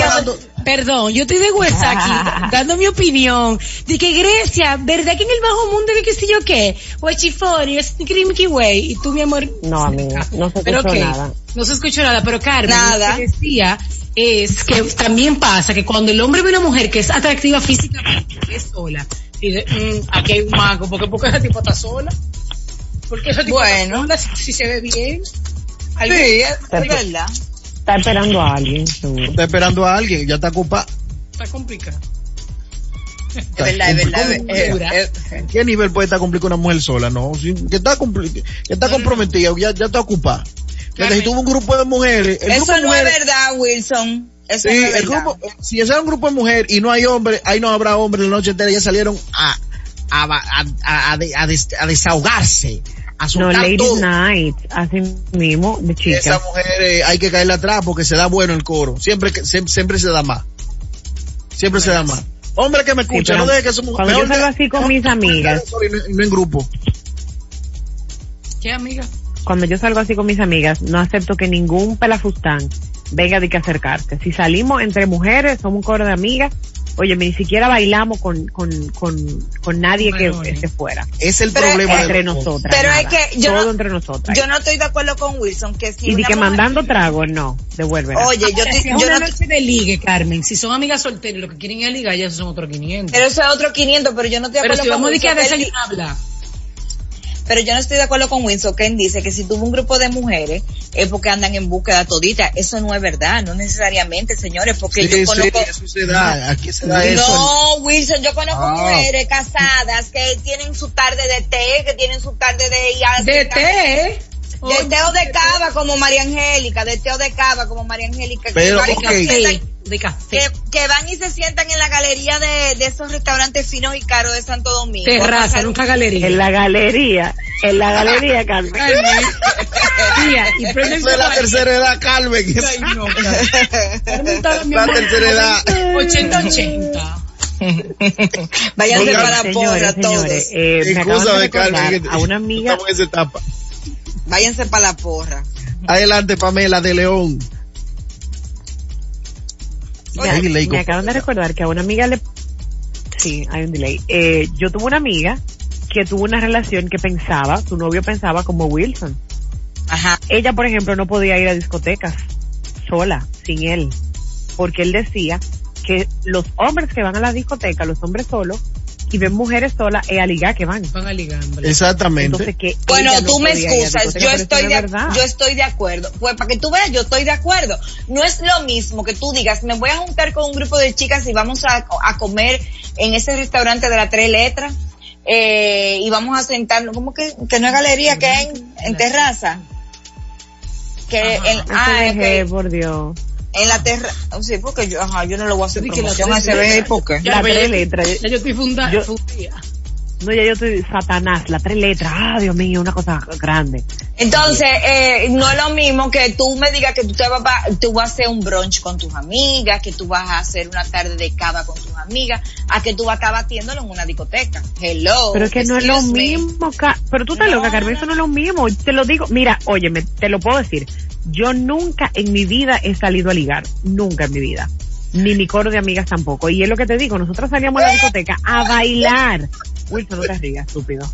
S2: Perdón, yo estoy de huesa aquí, dando mi opinión. De que Grecia, ¿verdad que en el bajo mundo que qué sé yo qué? Huachifori, es Mickey Way. Y tú, mi amor.
S5: No, amiga, no se escuchó nada.
S2: no se escuchó nada, pero Carmen,
S3: Nada.
S2: lo que decía es que también pasa que cuando el hombre ve una mujer que es atractiva físicamente, que es sola, dice, "Mm, aquí hay un mago, porque porque esa tipo está sola. Porque esa tipo
S3: Bueno.
S2: si, si se ve bien. Algo-
S3: Sí, es, verdad.
S5: Está esperando a alguien, seguro.
S4: Está esperando a alguien, ya está ocupada.
S2: Está complicado.
S3: Es verdad, es verdad. es-
S4: ¿En qué nivel puede estar complicada una mujer sola? No, sí, que está, que está comprometida, ya, ya está ocupada. Porque si tuvo un grupo de mujeres, el grupo
S3: Eso
S4: de
S3: no
S4: mujeres,
S3: es verdad, Wilson. Eso
S4: sí,
S3: no es
S4: el
S3: verdad.
S4: grupo, si es un grupo de mujeres y no hay hombre, ahí no habrá hombre la noche entera, ya salieron a, a, a, a, a de- a des- a desahogarse,
S5: No, Ladies
S4: todo.
S5: Night, así mismo, de
S4: Esa
S5: chicas.
S4: mujer eh, hay que caerle atrás porque se da bueno el coro. Siempre siempre, siempre se da más. Siempre se da más. Hombre que me escucha, no deje que su mujer.
S5: cuando yo salgo así con mis amigas.
S4: No en grupo.
S2: ¿Qué amiga?
S5: Cuando yo salgo así con mis amigas, no acepto que ningún pelafustán venga de que acercarse. Si salimos entre mujeres, somos un coro de amigas, oye, ni siquiera bailamos con, con, con, con nadie que
S2: Varones.
S5: esté fuera.
S4: Es el
S3: Pero
S4: problema. de
S5: Entre nosotras.
S3: Pero es
S5: nada.
S3: que yo
S5: Todo
S3: no-
S5: entre nosotras.
S3: Yo no estoy de acuerdo con Wilson que si
S5: y de que
S3: mujer-
S5: mandando trago, no, devuélvela.
S3: Oye, yo,
S2: si
S3: estoy-
S2: es
S3: yo
S2: una
S3: no,
S2: noche de ligue, Carmen, si son amigas solteras y lo que quieren es ligar, ya son otros 500.
S3: pero eso es otro 500, pero yo no estoy de
S2: Pero
S3: acuerdo
S2: si
S3: con
S2: vamos a decir que a
S3: que él di-
S2: desayunarla.
S3: Pero yo no estoy de acuerdo con Wilson que él dice que si tuvo un grupo de mujeres es porque andan en búsqueda todita. Eso no es verdad, no necesariamente, señores, porque
S4: Sí,
S3: yo
S4: sí,
S3: conozco...
S4: eso se da. Aquí se da eso.
S3: No, Wilson, yo conozco
S4: Ah.
S3: mujeres casadas que tienen su tarde de té, que tienen su tarde de...
S2: De
S3: hacen- De té o de cava como María Angélica, de té o de cava como María Angélica. que
S4: Pero,
S3: van y
S4: ok.
S3: se sientan-
S2: De café.
S3: que, que van y se sientan en la galería de, de esos restaurantes finos y caros de Santo Domingo.
S2: Terraza, nunca galería.
S5: En la galería, en la galería, Carmen.
S2: Tía, y prende el
S4: Eso es la tercera edad, Carmen.
S2: Ay, no, Carmen.
S4: La tercera edad.
S2: 80-80.
S3: Váyanse
S4: Oigan,
S3: para porra
S5: señores,
S3: todos.
S5: eh,
S4: Excusa
S5: de
S4: Carmen.
S5: a una amiga
S4: Estamos en esa etapa.
S3: Váyanse para la porra.
S4: Adelante, Pamela de León.
S3: Oye,
S5: me acaban de recordar que a una amiga le... Sí, hay un delay. Eh, yo tuve una amiga que tuvo una relación que pensaba, su novio pensaba como Wilson.
S3: Ajá.
S5: Ella, por ejemplo, no podía ir a discotecas sola, sin él, porque él decía que los hombres que van a la discoteca, los hombres solos, y ven mujeres solas, es a ligar que van.
S2: Van a ligando.
S4: Exactamente.
S5: Entonces, que
S3: Bueno,
S5: no
S3: tú me excusas, yo estoy de, yo estoy de acuerdo. Pues para que tú veas, yo estoy de acuerdo. No es lo mismo que tú digas, me voy a juntar con un grupo de chicas y vamos a, a comer en ese restaurante de las tres letras, eh, y vamos a sentarnos, ¿cómo que, que no es galería, que es en, en terraza? Que
S2: Ajá.
S3: en, ah,
S5: te dejé,
S3: ok,
S5: por Dios.
S3: En la terraza, sí, porque yo, ajá, yo no le voy a hacer promoción a ese porque.
S5: La tres letras.
S2: Yo estoy funda,
S5: Yo-. No, ya yo estoy Satanás, la tres letras. Ah, Dios mío, una cosa grande.
S3: Entonces, eh, no es lo mismo que tú me digas que tú, te vas, a- tú vas a hacer un brunch con tus amigas, que tú vas a hacer una tarde de cava con tus amigas, a que tú vas a estar batiéndolo en una discoteca. Hello.
S5: Pero es que no es lo
S3: me.
S5: mismo, pero tú estás
S3: No,
S5: loca, Carmen, eso no es lo mismo. Te lo digo, mira, óyeme, te lo puedo decir. Yo nunca en mi vida he salido a ligar, nunca en mi vida. Ni mi coro de amigas tampoco. Y es lo que te digo, nosotros salíamos a la discoteca a bailar. Wilson, no te rías, estúpido.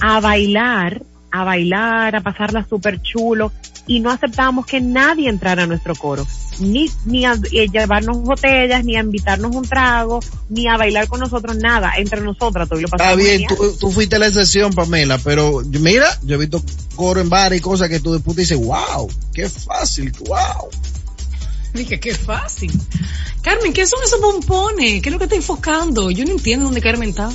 S5: A bailar, a bailar, a pasarla súper chulo. Y no aceptábamos que nadie entrara a nuestro coro. ni, ni a eh, llevarnos botellas, ni a invitarnos un trago, ni a bailar con nosotros, nada, entre nosotras, todo lo
S4: Está bien, tú, tú fuiste a la excepción, Pamela, pero mira, yo he visto coro en bares y cosas que tú después te dices, wow, qué fácil, wow.
S2: Dije, qué fácil. Carmen, ¿qué son esos pompones? ¿Qué es lo que está enfocando? Yo no entiendo dónde Carmen está.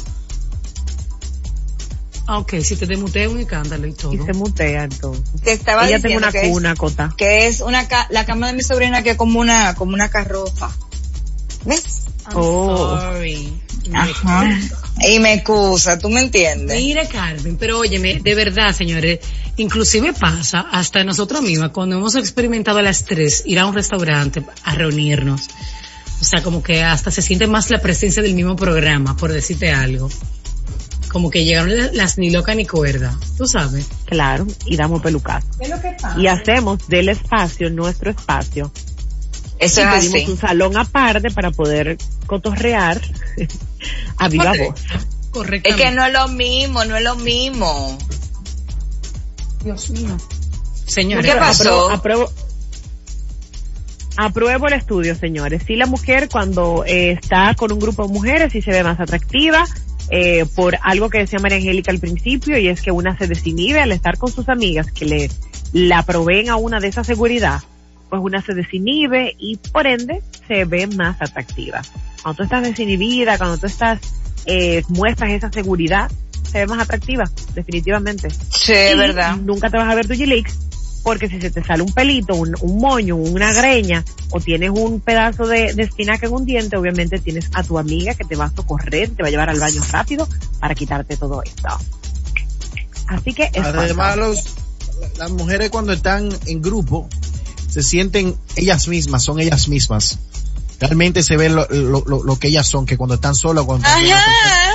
S2: Ah, ok, si te desmutea un escándalo y todo.
S5: Y se mutea entonces.
S3: Te estaba
S5: Ella
S3: diciendo
S5: una
S3: que es-
S5: cuna, Cota.
S3: que es una ca- la cama de mi sobrina que es como una como una carroza. ¿Ves?
S2: I'm
S5: Oh.
S2: sorry.
S3: Ajá. Y me excusa, ¿tú me entiendes?
S2: Mira, Carmen, pero óyeme, de verdad, señores, inclusive pasa hasta nosotros mismas, cuando hemos experimentado a las tres ir a un restaurante a reunirnos, o sea, como que hasta se siente más la presencia del mismo programa, por decirte algo. Como que llegaron las, las ni loca ni cuerda, tú sabes.
S5: Claro, y damos pelucazo.
S2: ¿Qué es lo que pasa?
S5: Y hacemos del espacio nuestro espacio.
S3: Eso
S5: y
S3: es
S5: pedimos
S3: así.
S5: un salón aparte para poder cotorrear a viva voz.
S2: Correcto.
S3: Es que no es lo mismo, no es lo mismo.
S2: Dios mío. Señores,
S3: ¿Qué pasó?
S5: Apruebo, apruebo, apruebo el estudio, señores. Si la mujer cuando eh, está con un grupo de mujeres sí se ve más atractiva, eh, por algo que decía María Angélica al principio, y es que una se desinhibe al estar con sus amigas que le la proveen a una de esa seguridad, pues una se desinhibe y por ende se ve más atractiva. Cuando tú estás desinhibida, cuando tú estás, eh, muestras esa seguridad, se ve más atractiva, definitivamente.
S3: Sí,
S5: Y
S3: verdad.
S5: Nunca te vas a ver tu G-Leaks porque si se te sale un pelito, un, un moño, una greña o tienes un pedazo de, de espinaca en un diente, obviamente tienes a tu amiga que te va a socorrer, te va a llevar al baño rápido para quitarte todo esto. Así que es
S4: Además, los, las mujeres cuando están en grupo se sienten ellas mismas, son ellas mismas. Realmente se ve lo, lo, lo- lo que ellas son, que cuando están solas, cuando están persona.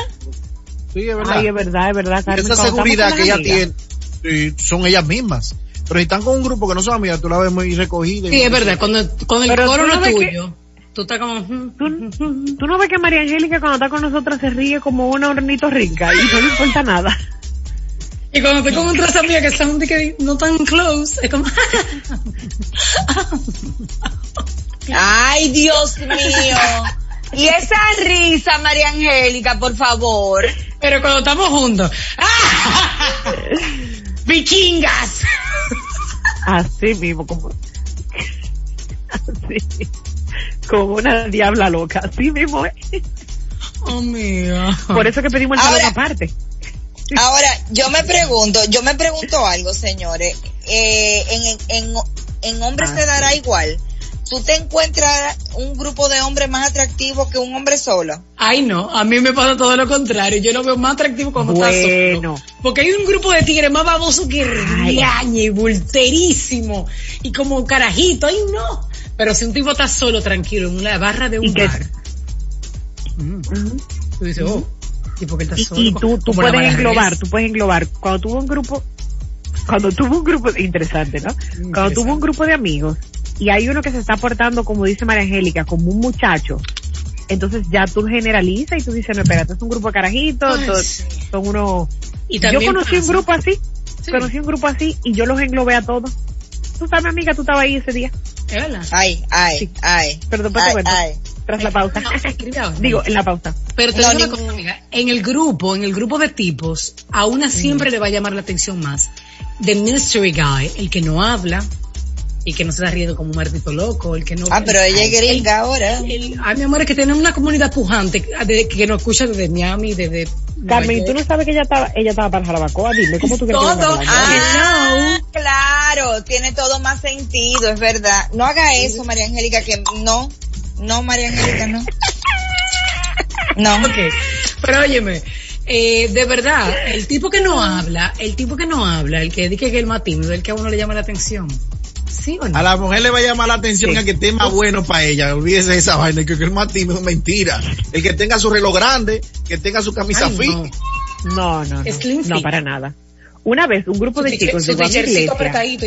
S4: Sí, es verdad.
S5: Ay, es verdad, es verdad, Carmen.
S4: esa seguridad que
S5: las
S4: ellas tienen, sí, son ellas mismas. Pero si están con un grupo que no son amigas, tú la ves muy recogida. y
S2: sí,
S4: muy-
S2: es verdad, cuando, cuando el coro no es
S5: que-
S2: tuyo, tú estás como...
S5: ¿Tú, tú no ves que María Angélica cuando está con nosotras se ríe como una hornito rica y no le importa nada.
S2: Y cuando estoy con otras amigas que están que no tan close, es como...
S3: Ay, Dios mío. Y esa risa, María Angélica, por favor.
S2: Pero cuando estamos juntos... ¡Vikingas!
S5: Así mismo, como. Así. Como una diabla loca. Así mismo es.
S2: Oh, mío.
S5: Por eso que pedimos el salón
S3: Ahora-
S5: aparte.
S3: Ahora, yo me pregunto, yo me pregunto algo, señores. Eh, en, en, en hombres
S5: Ah,
S3: se dará igual. ¿Tú te encuentras un grupo de hombres más atractivo que un hombre solo?
S2: Ay, no, a mí me pasa todo lo contrario. Yo lo veo más atractivo cuando está
S5: Bueno.
S2: solo. Porque hay un grupo de tigres más baboso que riaña y volterísimo. Y como carajito, ay, no. Pero si un tipo está solo, tranquilo, en una barra de un
S5: Y que-
S2: bar. mm, tú dices, oh, y porque está
S5: Y,
S2: solo.
S5: y tú, puedes englobar, tú puedes englobar. Cuando tuvo un grupo, cuando tuvo un grupo, interesante, ¿no? Cuando tuvo un grupo de amigos y hay uno que se está portando, como dice María Angélica, como un muchacho, entonces ya tú generalizas y tú dices, no, espérate, es un grupo de carajitos,
S2: Ay,
S5: to-
S2: sí.
S5: son unos...
S2: Y
S5: Yo conocí un grupo así,
S2: Sí,
S5: conocí un grupo así y yo los englobé a todos. Tú sabes, amiga, tú estabas ahí ese día,
S2: es verdad.
S3: Ay, ay,
S5: Sí.
S3: ay.
S5: pero después te
S3: Ay,
S5: cuento,
S3: ay.
S5: tras la pausa.
S2: No, escribe ahora.
S5: Digo, en la pausa.
S2: Pero te
S3: No,
S2: digo una cosa, amiga, en el grupo, en el grupo de tipos, a una siempre le va a llamar la atención más. The mystery guy, el que no habla, y que no se da riendo como un martito loco, el que no...
S3: Ah, pero ella es
S2: el-
S3: gringa ahora.
S2: el- ay, mi amor, es que tenemos una comunidad pujante de- que nos escucha desde Miami, desde...
S5: Carmen, ¿tú no sabes que ella estaba, ella estaba para Jarabacoa? Dime, ¿cómo tú quieres que
S2: Todo.
S5: hablar?
S3: Ah, claro, tiene todo más sentido, es verdad. No haga eso, María Angélica, que no, no, María Angélica, no. No.
S2: Ok, pero óyeme, eh, de verdad, el tipo que no habla, el tipo que no habla, el que dice que es el más tímido, el que a uno le llama la atención. ¿Sí o no?
S4: A la mujer le va a llamar la atención
S5: Sí.
S4: el que esté más bueno para ella. Olvídese de esa vaina, que, que el más tímido, mentira. El que tenga su reloj grande, que tenga su camisa
S2: Ay,
S4: fit.
S2: no.
S5: No, no, no.
S2: Es
S5: para nada. Una vez un grupo de
S2: Su
S5: chicos llegó a mi iglesia.
S2: y.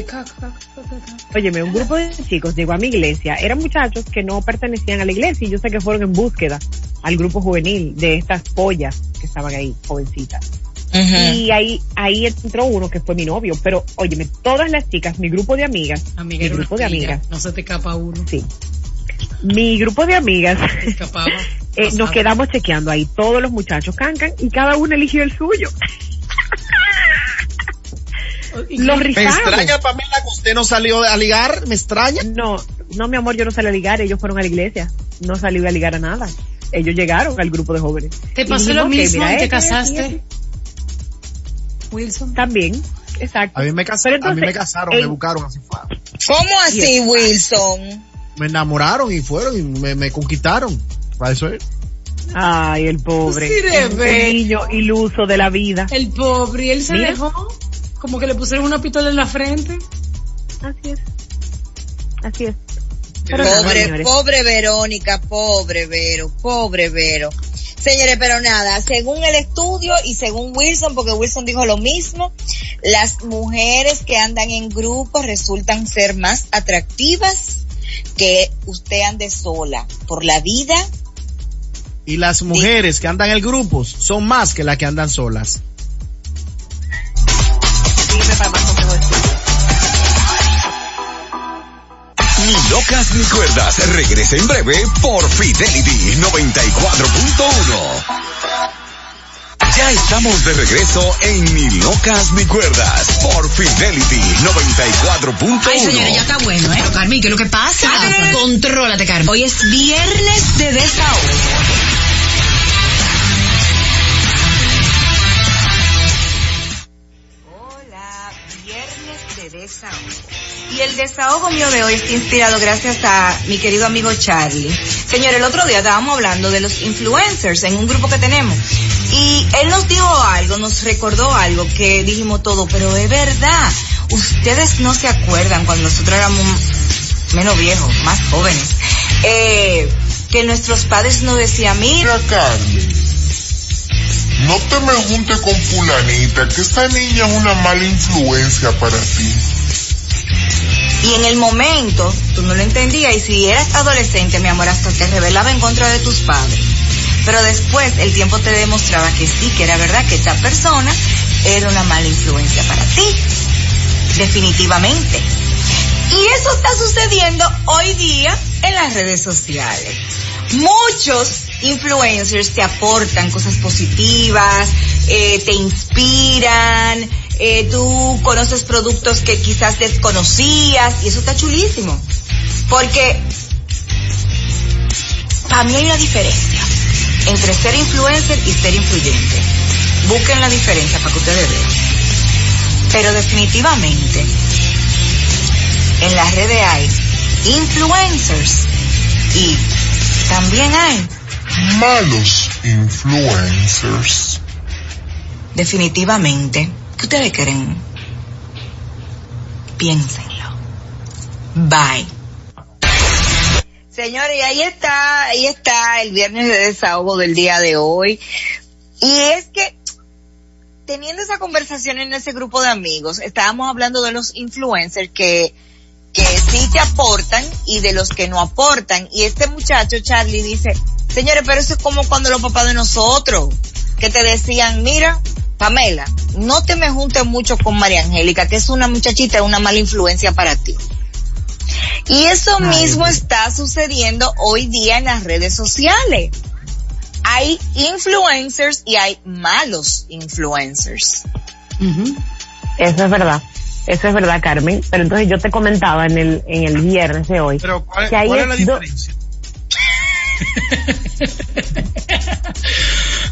S5: Óyeme, un grupo de chicos llegó a mi iglesia. Eran muchachos que no pertenecían a la iglesia y yo sé que fueron en búsqueda al grupo juvenil de estas pollas que estaban ahí, jovencitas. Y ahí, ahí entró uno que fue mi novio. Pero, óyeme, todas las chicas, mi grupo de amigas,
S2: Amiga,
S5: mi grupo de amigas,
S2: No se te escapa uno.
S5: sí. Mi grupo de amigas,
S2: Se escapaba.
S5: eh, nos quedamos chequeando ahí, todos los muchachos cancan y cada uno eligió el suyo.
S2: ¿Y
S5: Los
S4: Me extraña, Pamela, que usted no salió a ligar, me extraña.
S5: No, no, mi amor, yo no salí a ligar, ellos fueron a la iglesia. No salí a ligar a nada. Ellos llegaron al grupo de jóvenes.
S2: ¿Te pasó
S5: dijimos,
S2: lo mismo
S5: mira,
S2: y te
S5: este, así,
S2: casaste?
S5: así.
S2: Wilson.
S5: También, exacto.
S4: A mí me casaron, a mí me casaron, me buscaron así fue.
S3: ¿Cómo así, Wilson?
S4: Me enamoraron y fueron y me, me conquistaron. Para eso es.
S5: Ay, el pobre.
S2: Sí, ver.
S5: niño iluso de la vida.
S2: El pobre, y él se
S5: Mira.
S2: dejó. Como que le pusieron una pistola en la frente.
S5: Así es. Así es.
S3: Pobre, pobre Verónica, pobre Vero, pobre Vero. Señores, pero nada, según el estudio y según Wilson, porque Wilson dijo lo mismo, las mujeres que andan en grupos resultan ser más atractivas que usted ande sola por la vida.
S4: Y las mujeres que andan en grupos son más que las que andan solas.
S5: Dime para estudio.
S1: Ni cuerdas. Regresa en breve por Fidelity 94.1. Ya estamos de regreso en Ni locas ni cuerdas por Fidelity 94.1.
S9: Ay, señora, ya está bueno, ¿eh? Carmen, ¿qué es lo que pasa? Contrólate, Carmen. Hoy es viernes de desahogo.
S3: Y el desahogo mío de hoy está inspirado gracias a mi querido amigo Charlie. Señor, el otro día estábamos hablando de los influencers en un grupo que tenemos. Y él nos dijo algo, nos recordó algo que dijimos todo, pero es verdad. Ustedes no se acuerdan cuando nosotros éramos menos viejos, más jóvenes. Eh, que nuestros padres nos decían, mira,
S10: Carmen, no te me juntes con fulanita, que esta niña es una mala influencia para ti.
S3: Y en el momento, tú no lo entendías y si eras adolescente, mi amor, hasta te rebelaba en contra de tus padres. Pero después el tiempo te demostraba que sí, que era verdad que esta persona era una mala influencia para ti. Definitivamente. Y eso está sucediendo hoy día en las redes sociales. Muchos influencers te aportan cosas positivas, eh, te inspiran, eh, tú conoces productos que quizás desconocías y eso está chulísimo. Porque para mí hay una diferencia entre ser influencer y ser influyente. Busquen la diferencia para que ustedes vean. Pero definitivamente en las redes hay influencers y también hay
S10: Malos influencers.
S3: definitivamente. ¿Qué ustedes creen? Piénsenlo. Bye. Señores, ahí está, ahí está el viernes de desahogo del día de hoy. Y es que teniendo esa conversación en ese grupo de amigos, estábamos hablando de los influencers que, que sí te aportan y de los que no aportan. Y este muchacho, Charlie, dice, señores, pero eso es como cuando los papás de nosotros, que te decían, mira, Pamela, no te me juntes mucho con María Angélica, que es una muchachita, una mala influencia para ti. Y eso mismo está sucediendo hoy día en las redes sociales. Hay influencers y hay malos influencers.
S5: Eso es verdad. Eso es verdad, Carmen. Pero entonces yo te comentaba en el, en el viernes de hoy.
S4: Pero ¿cuál,
S5: que ahí
S4: cuál es la diferencia?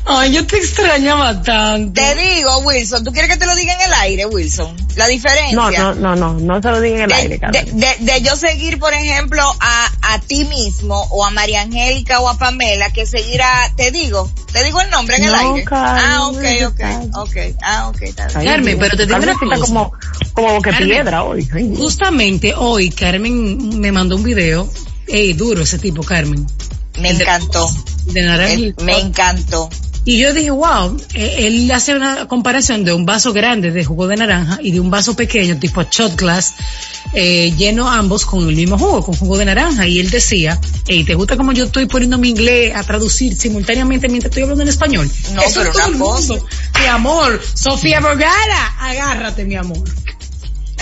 S2: Ay, yo te extrañaba tanto.
S3: Te digo, Wilson, ¿tú quieres que te lo diga en el aire, Wilson? La diferencia.
S5: No, no, no, no, no se lo diga en el
S3: de,
S5: aire, Carmen.
S3: de, de- de yo seguir, por ejemplo, a, a ti mismo o a María Angélica o a Pamela que seguir a, te digo, te digo el nombre en el
S5: No,
S3: aire.
S5: Carmen,
S3: ah, ok, ok, ok, ah, ok, está bien.
S2: Carmen, pero te digo
S5: Carmen
S2: una
S5: está
S2: cosa.
S5: como, como boque
S2: Carmen.
S5: piedra hoy. Ay.
S2: Justamente hoy Carmen me mandó un video. Ey, duro ese tipo, Carmen.
S3: Me
S2: el de-
S3: encantó.
S2: De naranja.
S3: El- me encantó.
S2: Y yo dije, wow, eh, él hace una comparación de un vaso grande de jugo de naranja y de un vaso pequeño, tipo shot glass, eh, lleno ambos con el mismo jugo, con jugo de naranja. Y él decía, hey, ¿te gusta como yo estoy poniendo mi inglés a traducir simultáneamente mientras estoy hablando en español?
S3: No,
S2: Eso
S3: pero
S2: es todo el mundo. Mi amor, Sofía Vergara, agárrate, mi amor.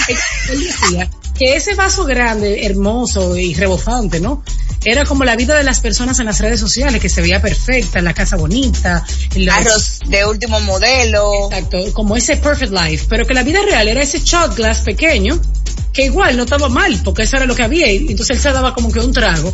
S2: Él él decía que ese vaso grande, hermoso y rebosante, ¿no? Era como la vida de las personas en las redes sociales, que se veía perfecta, la casa bonita, la-
S3: Arroz de último modelo.
S2: Exacto, como ese perfect life, pero que la vida real era ese shot glass pequeño, que igual no estaba mal, porque eso era lo que había, y entonces él se daba como que un trago,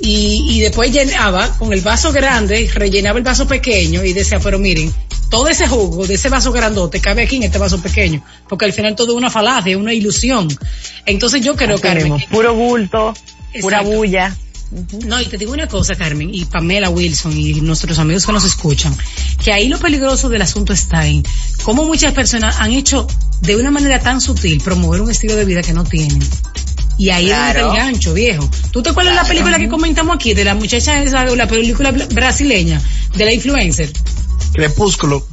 S2: y, y después llenaba con el vaso grande, rellenaba el vaso pequeño, y decía, pero miren, todo ese jugo de ese vaso grandote cabe aquí en este vaso pequeño, porque al final todo es una falacia, una ilusión. Entonces yo creo, Carmen,
S5: mismo, puro bulto, pura
S2: No, y te digo una cosa, Carmen, y Pamela Wilson y nuestros amigos que nos escuchan, que ahí lo peligroso del asunto está en cómo muchas personas han hecho de una manera tan sutil promover un estilo de vida que no tienen. Y ahí es donde está
S3: Claro.
S2: el gancho, viejo. ¿Tú te acuerdas de la película que comentamos aquí, de la muchacha esa, la película brasileña, de la influencer?
S4: Crepúsculo.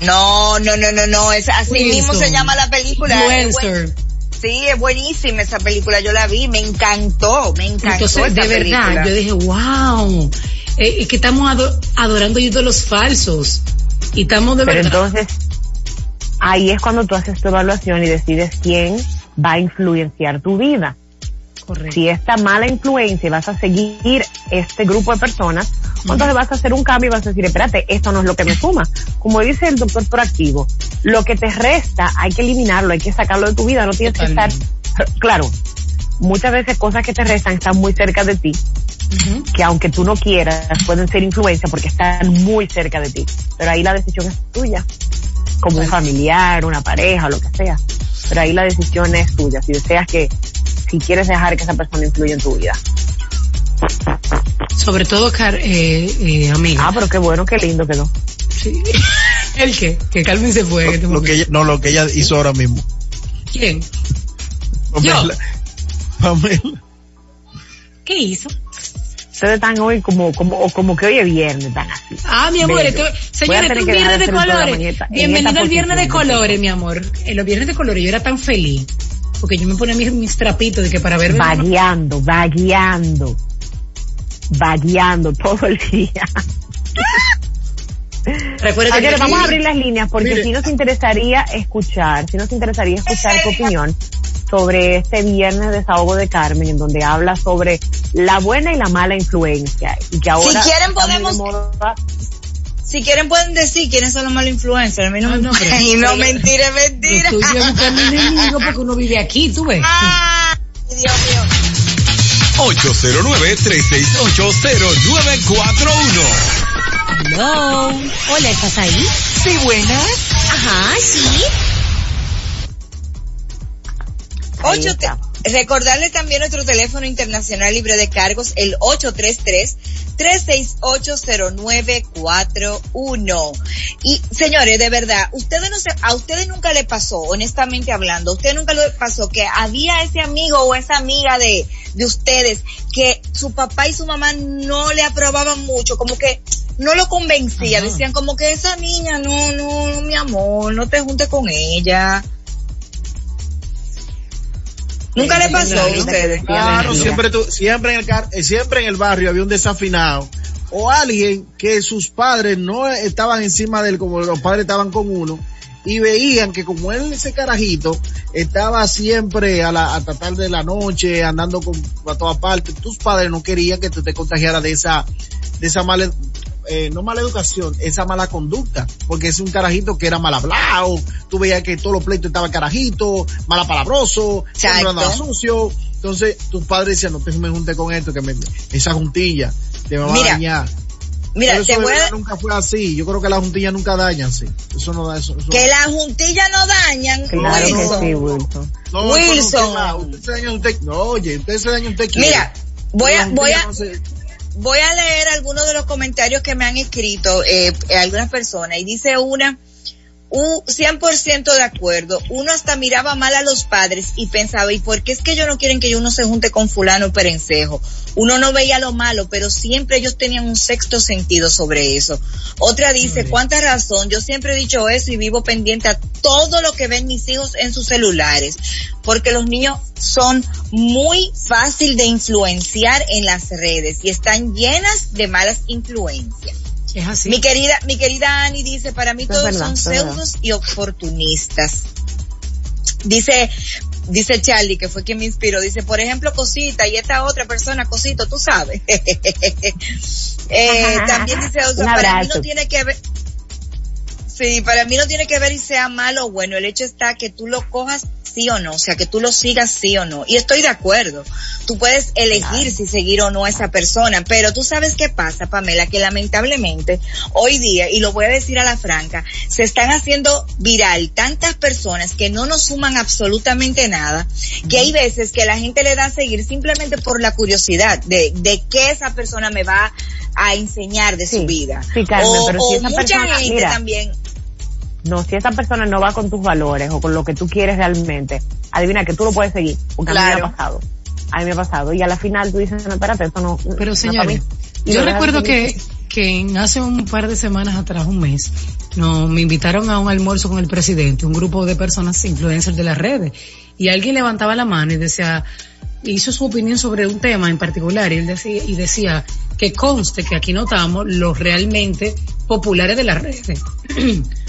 S3: No, no, no, no, no, es así
S2: Wilson.
S3: mismo se llama la película.
S2: Influencer.
S3: Sí, es buenísima esa película, yo la vi, me encantó, me encantó
S2: Entonces, de verdad,
S3: película.
S2: yo dije, wow, eh, es que estamos ado- adorando ídolos falsos. Y estamos de
S5: Pero
S2: verdad.
S5: entonces, ahí es cuando tú haces tu evaluación y decides quién va a influenciar tu vida.
S2: Correcto.
S5: Si esta mala influencia y vas a seguir este grupo de personas, entonces vas a hacer un cambio y vas a decir, espérate, esto no es lo que me suma. Como dice el doctor proactivo, lo que te resta hay que eliminarlo, hay que sacarlo de tu vida, no tienes que estar, claro, muchas veces cosas que te restan están muy cerca de ti, que aunque tú no quieras, pueden ser influencia porque están muy cerca de ti. Pero ahí la decisión es tuya, como un familiar, una pareja, lo que sea. Pero ahí la decisión es tuya, si deseas que, si quieres dejar que esa persona influya en tu vida.
S2: Sobre todo, Car eh, eh, amiga.
S5: Ah, pero qué bueno, qué lindo quedó.
S2: Sí. ¿El qué? Que Carmen se fue. en este
S4: Lo, lo que ella, no, lo que ella hizo ahora mismo.
S2: ¿Quién?
S4: Pamela. Pamela.
S2: ¿Qué hizo?
S5: Ustedes están hoy como, como, como que hoy es viernes, están así.
S2: Ah, mi amor, esto,
S5: a
S2: señores,
S5: tener
S2: esto es
S5: que dejar
S2: viernes de colores. Bienvenido al viernes de colores, mi amor. En los viernes de colores yo era tan feliz. Porque yo me ponía mis, mis trapitos de que para ver.
S5: Vagueando, vagueando. Vagueando todo el día.
S2: Recuerda que
S5: vamos a abrir las líneas porque si nos interesaría escuchar, si nos interesaría escuchar tu opinión sobre este viernes de desahogo de Carmen, en donde habla sobre la buena y la mala influencia. Y que ahora
S3: Si quieren podemos-. Si quieren pueden decir quiénes son los malos influencers. A mí no,
S2: Ah,
S3: me
S2: no, pero-
S3: y no
S2: pero-
S3: mentira, mentira.
S2: tuyo es buscar un enemigo porque uno vive aquí, tú ves.
S3: Ay, Dios mío.
S1: 809-368-0941.
S2: Hello. Hola, ¿estás ahí?
S3: Sí, buenas.
S7: Ajá, sí.
S3: Ocho te- recordarle también nuestro teléfono internacional libre de cargos, el 833-368-0941. Y señores, de verdad, ustedes no se, a ustedes nunca le pasó, honestamente hablando, a ustedes nunca le pasó que había ese amigo o esa amiga de, de ustedes que su papá y su mamá no le aprobaban mucho, como que no lo convencía,
S2: Ajá.
S3: decían como que esa niña, no, no, no, mi amor, no te juntes con ella. Nunca le pasó a ustedes.
S4: Claro, siempre, tú- siempre, en el, car- eh, siempre en el barrio había un desafinado o alguien que sus padres no estaban encima de él como los padres estaban con uno y veían que como él ese carajito estaba siempre a la a tratar de la noche andando con a todas partes tus padres no querían que tú te contagiaras de esa de esa mala eh, no mala educación, esa mala conducta, porque es un carajito que era mal hablado, tú veías que todos los pleitos estaban carajito, malapalabroso, siempre
S3: Exacto.
S4: andaba sucio, entonces tus padres decían, no te me junte con esto, que me, esa juntilla te va
S3: Mira,
S4: a dañar.
S3: Mira,
S4: Pero
S3: te
S4: eso de
S3: voy a,
S4: nunca fue así, yo creo que las juntillas nunca dañan, sí, eso no da eso. eso-
S3: que las juntillas no dañan.
S5: Claro que
S3: Wilson.
S5: sí, Wilson.
S4: no, eso no
S3: Wilson.
S4: usted se daña usted, no, oye, usted se daña usted quiere.
S3: Mira, voy a, voy a,
S4: no se-
S3: voy a leer algunos de los comentarios que me han escrito eh, algunas personas. Y dice una Uh, 100% de acuerdo. Uno hasta miraba mal a los padres y pensaba, ¿y por qué es que ellos no quieren que uno se junte con fulano perencejo? Uno no veía lo malo, pero siempre ellos tenían un sexto sentido sobre eso. Otra dice, ¿cuánta razón? Yo siempre he dicho eso y vivo pendiente a todo lo que ven mis hijos en sus celulares, porque los niños son muy fácil de influenciar en las redes y están llenas de malas influencias.
S2: Es así.
S3: Mi querida, mi querida Ani dice, para mí
S5: Es
S3: todos
S5: verdad,
S3: son pseudos y oportunistas. Dice, dice Charlie, que fue quien me inspiró, dice, por ejemplo, Cosita y esta otra persona, Cosito, tú sabes. eh, también dice, o sea, para mí no tiene que ver, sí, para mí no tiene que ver y sea malo o bueno, el hecho está que tú lo cojas sí o no, o sea, que tú lo sigas sí o no. Y estoy de acuerdo. Tú puedes elegir si seguir o no a esa persona, pero tú sabes qué pasa, Pamela, que lamentablemente hoy día, y lo voy a decir a la franca, se están haciendo viral tantas personas que no nos suman absolutamente nada, que hay veces que la gente le da a seguir simplemente por la curiosidad de, de qué esa persona me va a enseñar de su vida.
S5: sí, Carmen,
S3: o
S5: pero si
S3: o
S5: esa
S3: mucha
S5: persona-
S3: gente
S5: mira,
S3: también.
S5: No, si esa persona no va con tus valores o con lo que tú quieres realmente, adivina que tú lo puedes seguir, porque a mí me
S3: Claro.
S5: ha pasado. A mí me ha pasado. Y a la final tú dices, no, espérate, esto no.
S2: Pero señores, yo recuerdo que, que hace un par de semanas atrás, un mes, no, me invitaron a un almuerzo con el presidente, un grupo de personas influencers de las redes, y alguien levantaba la mano y decía, hizo su opinión sobre un tema en particular, y él decía, y decía que conste que aquí notamos los realmente populares de las redes.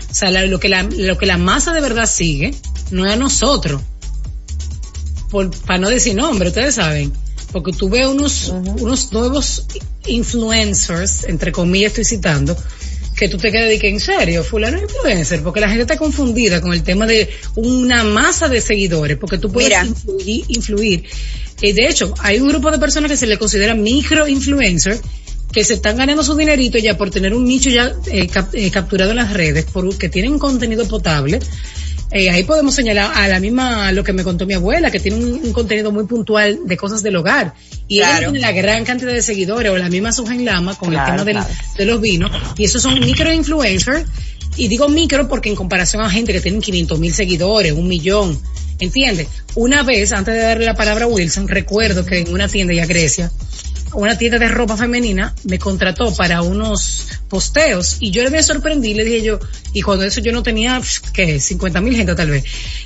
S2: o sea, la- lo que la, lo que la masa de verdad sigue, no es a nosotros. Por, para no decir nombre, ustedes saben, porque tú ves unos, unos nuevos influencers, entre comillas estoy citando, que tú te quedas de que en serio, fulano influencer, porque la gente está confundida con el tema de una masa de seguidores, porque tú puedes
S3: Mira.
S2: influir, influir. Y de hecho, hay un grupo de personas que se le considera micro influencer, que se están ganando su dinerito ya por tener un nicho ya eh, cap- eh, capturado en las redes, por que tienen contenido potable. Eh, ahí podemos señalar a la misma, lo que me contó mi abuela, que tiene un, un contenido muy puntual de cosas del hogar. Y ella
S3: Claro.
S2: no tiene la gran cantidad de seguidores, o la misma Sugen Lama con
S5: Claro,
S2: el tema del-
S5: claro.
S2: de los vinos. Y esos son micro influencers. Y digo micro porque en comparación a gente que tienen 500 mil seguidores, un millón, ¿entiendes? Una vez, antes de darle la palabra a Wilson, recuerdo que en una tienda ya Grecia, una tienda de ropa femenina me contrató para unos posteos y yo me sorprendí, le dije yo, y cuando eso yo no tenía, ¿qué? 50 mil gente tal vez.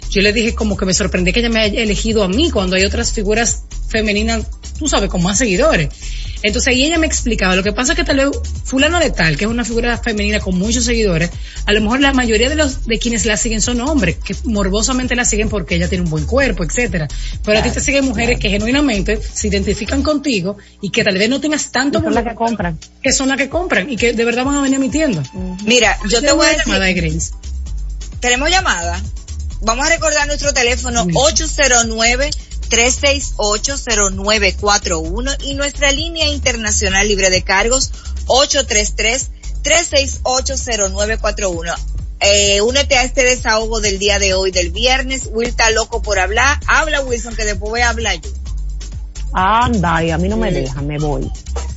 S2: Yo le dije como que me sorprendí que ella me haya elegido a mí cuando hay otras figuras femeninas, tú sabes, con más seguidores. Entonces ahí ella me explicaba, lo que pasa es que tal vez fulano de tal, que es una figura femenina con muchos seguidores, a lo mejor la mayoría de los de quienes la siguen son hombres, que morbosamente la siguen porque ella tiene un buen cuerpo, etcétera. Pero a ti te siguen mujeres que genuinamente se identifican contigo y que tal vez no tengas tanto
S5: son las que compran.
S2: que son las que compran y que de verdad van a venir a mi tienda.
S3: Mira, yo te voy a decir,
S2: llamada de Grace.
S3: tenemos llamada. Vamos a recordar nuestro teléfono
S2: Sí.
S3: 809-368-0941 y nuestra línea internacional libre de cargos 833-368-0941. Eh, únete a este desahogo del día de hoy, del viernes. Will está loco por hablar. Habla Wilson, que después voy a hablar yo.
S5: Anda, y a mí no me deja, me voy.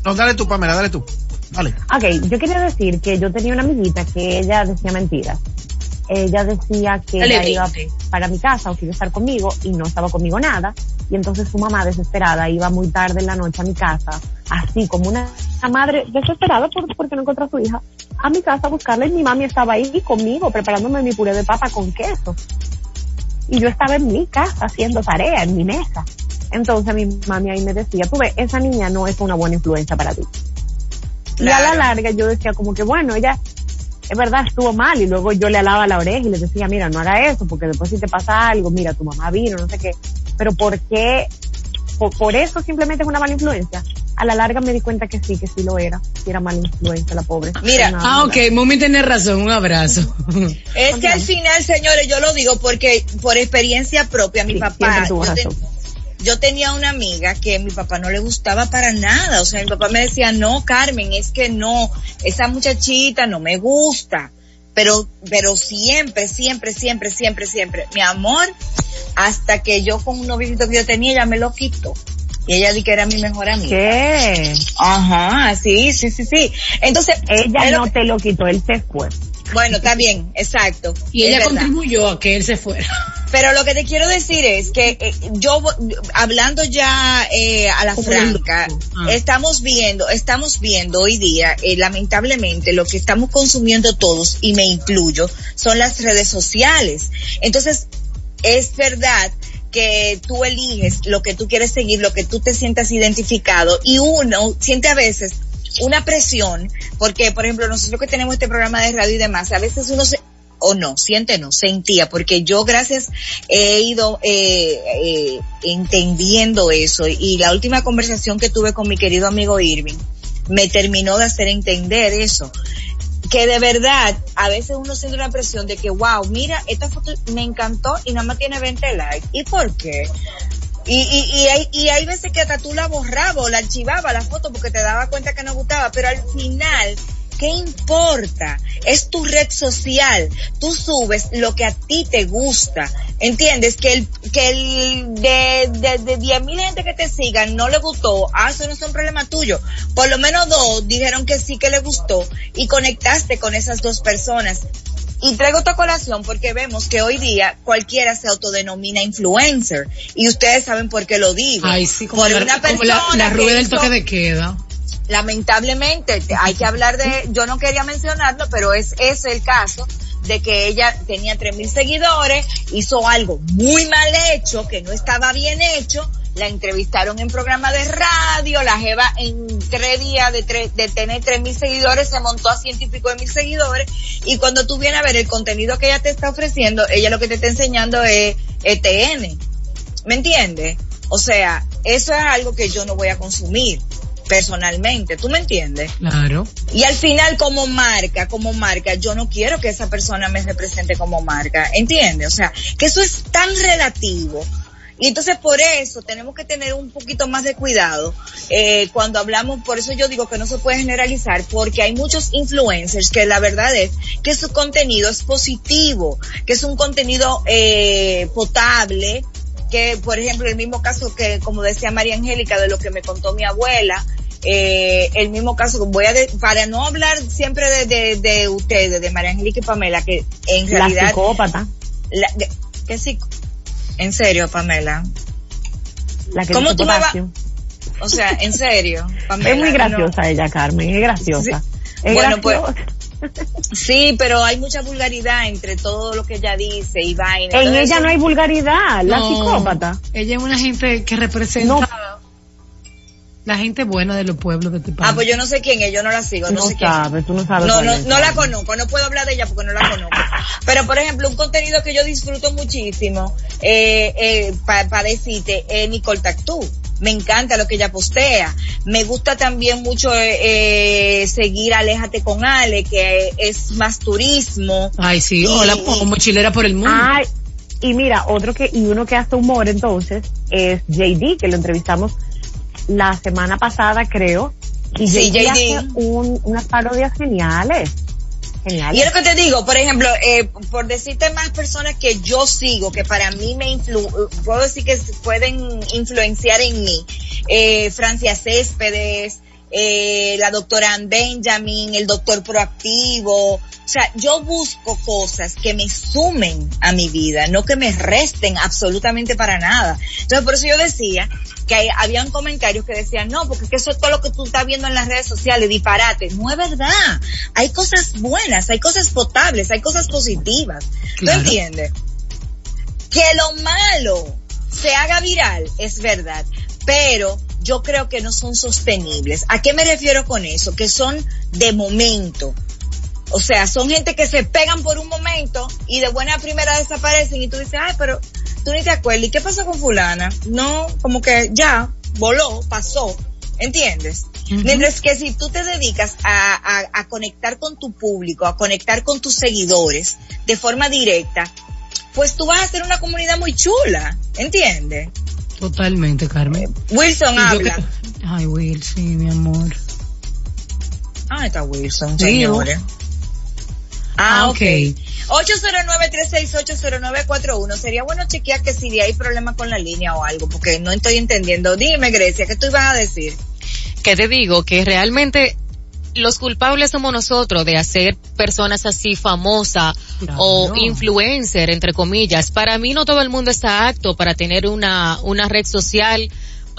S4: No, dale tú, Pamela, dale tú. Dale.
S5: Ok, yo quería decir que yo tenía una amiguita que ella decía mentiras. Ella decía que ella iba para mi casa o que iba a estar conmigo y no estaba conmigo nada. Y entonces su mamá desesperada iba muy tarde en la noche a mi casa, así como una, madre desesperada por, porque no encontró a su hija, a mi casa a buscarla y mi mami estaba ahí conmigo preparándome mi puré de papa con queso. Y yo estaba en mi casa haciendo tarea, en mi mesa. Entonces mi mami ahí me decía, tú ves, esa niña no es una buena influencia para ti. Y a la larga yo decía como que bueno, ella es verdad estuvo mal y luego yo le alaba la oreja y le decía, mira, no haga eso porque después si te pasa algo, mira, tu mamá vino, no sé qué. Pero ¿por qué? Por, por eso simplemente es una mala influencia. A la larga me di cuenta que sí, que sí lo era, que era mala influencia la pobre.
S3: Mira,
S5: No,
S2: Ah, ok, Mumi tiene razón, un abrazo.
S3: Es que al final, señores, yo lo digo porque por experiencia propia, mi
S5: Sí,
S3: papá, yo. Yo tenía una amiga que mi papá no le gustaba para nada, o sea, mi papá me decía, no, Carmen, es que no, esa muchachita no me gusta, pero, pero siempre, siempre, siempre, siempre, siempre, mi amor, hasta que yo con un noviecito que yo tenía, ella me lo quitó. Y ella di que era mi mejor amiga.
S5: ¿Qué?
S3: Ajá, sí, sí, sí, sí. Entonces,
S5: Ella no
S3: que-
S5: te lo quitó, él se fue.
S3: Bueno, está bien, exacto.
S2: Y ella contribuyó a que él se fuera.
S3: Pero lo que te quiero decir es que eh, yo, hablando ya eh, a la franca.
S2: Ah.
S3: estamos viendo, estamos viendo hoy día, eh, lamentablemente, lo que estamos consumiendo todos, y me incluyo, son las redes sociales. Entonces, es verdad que tú eliges lo que tú quieres seguir, lo que tú te sientas identificado, y uno siente a veces una presión, porque, por ejemplo, nosotros que tenemos este programa de radio y demás, a veces uno se, o no, siente no, sentía, porque yo gracias he ido eh, eh, entendiendo eso y la última conversación que tuve con mi querido amigo Irving me terminó de hacer entender eso. Que de verdad, a veces uno siente una presión de que, wow, mira, esta foto me encantó y nada más tiene 20 likes. ¿Y por qué? Y, y, y, hay, y hay veces que hasta tú la borrabas o la archivabas la foto porque te daba cuenta que no gustaba, pero al final, ¿qué importa? Es tu red social. Tú subes lo que a ti te gusta. ¿Entiendes? Que el, que el de, de, de 10 mil gente que te sigan no le gustó. Ah, eso no es un problema tuyo. Por lo menos dos dijeron que sí que le gustó y conectaste con esas dos personas. Y traigo esta colación porque vemos que hoy día cualquiera se autodenomina influencer. Y ustedes saben por qué lo digo.
S2: Ay, sí, como,
S3: por
S2: la,
S3: una
S2: como la,
S3: persona
S2: la rubia del toque de queda.
S3: lamentablemente te- hay que hablar de, yo no quería mencionarlo, pero es ese el caso de que ella tenía tres mil seguidores, hizo algo muy mal hecho, que no estaba bien hecho, la entrevistaron en programa de radio, la jeva en tres días de, tres- de tener tres mil seguidores se montó a ciento y pico de mil seguidores y cuando tú vienes a ver el contenido que ella te está ofreciendo, ella lo que te está enseñando es ETN. ¿Me entiendes? O sea, eso es algo que yo no voy a consumir personalmente, ¿tú me entiendes?
S2: Claro.
S3: Y al final como marca, como marca, yo no quiero que esa persona me represente como marca, ¿entiendes? O sea, que eso es tan relativo. Y entonces por eso tenemos que tener un poquito más de cuidado eh, cuando hablamos, por eso yo digo que no se puede generalizar, porque hay muchos influencers que la verdad es que su contenido es positivo, que es un contenido eh, potable, que por ejemplo el mismo caso que como decía María Angélica de lo que me contó mi abuela, eh, el mismo caso, voy a, de- para no hablar siempre de, de, de ustedes, de María Angélica y Pamela, que en
S5: La
S3: realidad...
S5: psicópata.
S3: La, de- ¿Qué psico? En serio, Pamela.
S5: La que
S3: ¿Cómo tú me vas?
S5: potasio.
S3: O sea, en serio, Pamela.
S5: Es muy
S3: no.
S5: graciosa ella, Carmen, es graciosa. Es
S3: Bueno, pues. Sí, pero hay mucha vulgaridad entre todo lo que ella dice y vaina.
S5: en ella no hay vulgaridad, la
S2: No,
S5: psicópata.
S2: Ella es una gente que representa
S5: No.
S2: La gente buena de los pueblos de este país.
S3: Ah, pues yo no sé quién es, yo no la sigo, no,
S5: No
S3: sé quién
S5: sabes, tú no sabes.
S3: No, no, no la conozco, no puedo hablar de ella porque no la conozco. Pero, por ejemplo, un contenido que yo disfruto muchísimo, eh, eh, para decirte, es Nicole Tactú. Me encanta lo que ella postea. Me gusta también mucho eh, eh, seguir Aléjate con Ale, que es más turismo.
S2: Ay, sí,
S3: Y-
S2: hola, como mochilera por el mundo.
S5: Ay, y mira, otro que, y uno que hace humor entonces, es JD, que lo entrevistamos la semana pasada, creo. Y
S3: Sí,
S5: JD, hace un, unas parodias geniales. Geniales.
S3: Y es lo que te digo, por ejemplo, eh, por decirte más personas que yo sigo, que para mí me influ puedo decir que pueden influenciar en mí. Eh, Francia Céspedes, eh, la doctora Ann Benjamin, el doctor proactivo. O sea, yo busco cosas que me sumen a mi vida, no que me resten absolutamente para nada. Entonces, por eso yo decía que hay- habían comentarios que decían, no, porque es que eso es todo lo que tú estás viendo en las redes sociales, disparate. No es verdad. Hay cosas buenas, hay cosas potables, hay cosas positivas.
S2: Claro.
S3: ¿Tú entiendes? Que lo malo se haga viral, es verdad, pero yo creo que no son sostenibles. ¿A qué me refiero con eso? Que son de momento. O sea, son gente que se pegan por un momento y de buena primera desaparecen y tú dices, ay, pero tú ni te acuerdas. ¿Y qué pasó con fulana? No, como que ya, voló, pasó. ¿Entiendes? Mientras que si tú te dedicas a, a, a conectar con tu público, a conectar con tus seguidores de forma directa, pues tú vas a hacer una comunidad muy chula. ¿Entiendes?
S2: Totalmente, Carmen.
S3: Wilson
S2: Y
S3: habla.
S2: que- Ay, Will, sí, mi amor.
S3: Ah, está Wilson,
S2: Sí,
S3: señores. Ah,
S2: Ah,
S3: ok.
S2: ok.
S3: 809-368-0941. Sería bueno chequear que si hay problema con la línea o algo, porque no estoy entendiendo. Dime, Grecia, ¿qué tú ibas a decir?
S8: que te digo que realmente los culpables somos nosotros de hacer personas así famosas o influencer, entre comillas. Para mí no todo el mundo está apto para tener una, una red social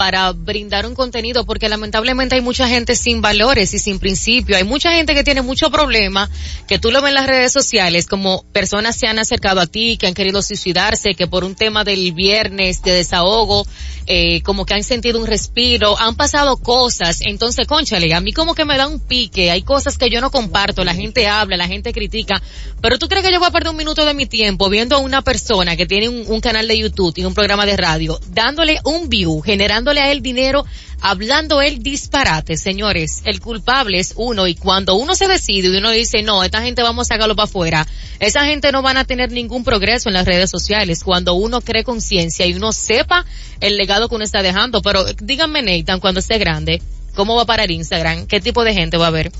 S8: para brindar un contenido porque lamentablemente hay mucha gente sin valores y sin principio. Hay mucha gente que tiene mucho problema, que tú lo ves en las redes sociales, como personas se han acercado a ti, que han querido suicidarse, que por un tema del viernes de desahogo, eh, como que han sentido un respiro, han pasado cosas. Entonces, conchale, a mí como que me da un pique, hay cosas que yo no comparto, la gente habla, la gente critica, pero tú crees que yo voy a perder un minuto de mi tiempo viendo a una persona que tiene un, un canal de YouTube y un programa de radio, dándole un view, generando a él dinero hablando él disparate, señores. El culpable es uno y cuando uno se decide y uno dice, no, esta gente vamos a sacarlo para afuera, esa gente no van a tener ningún progreso en las redes sociales cuando uno cree conciencia y uno sepa el legado que uno está dejando. Pero díganme, Nathan, cuando esté grande, ¿cómo va a parar Instagram? ¿Qué tipo de gente va a haber?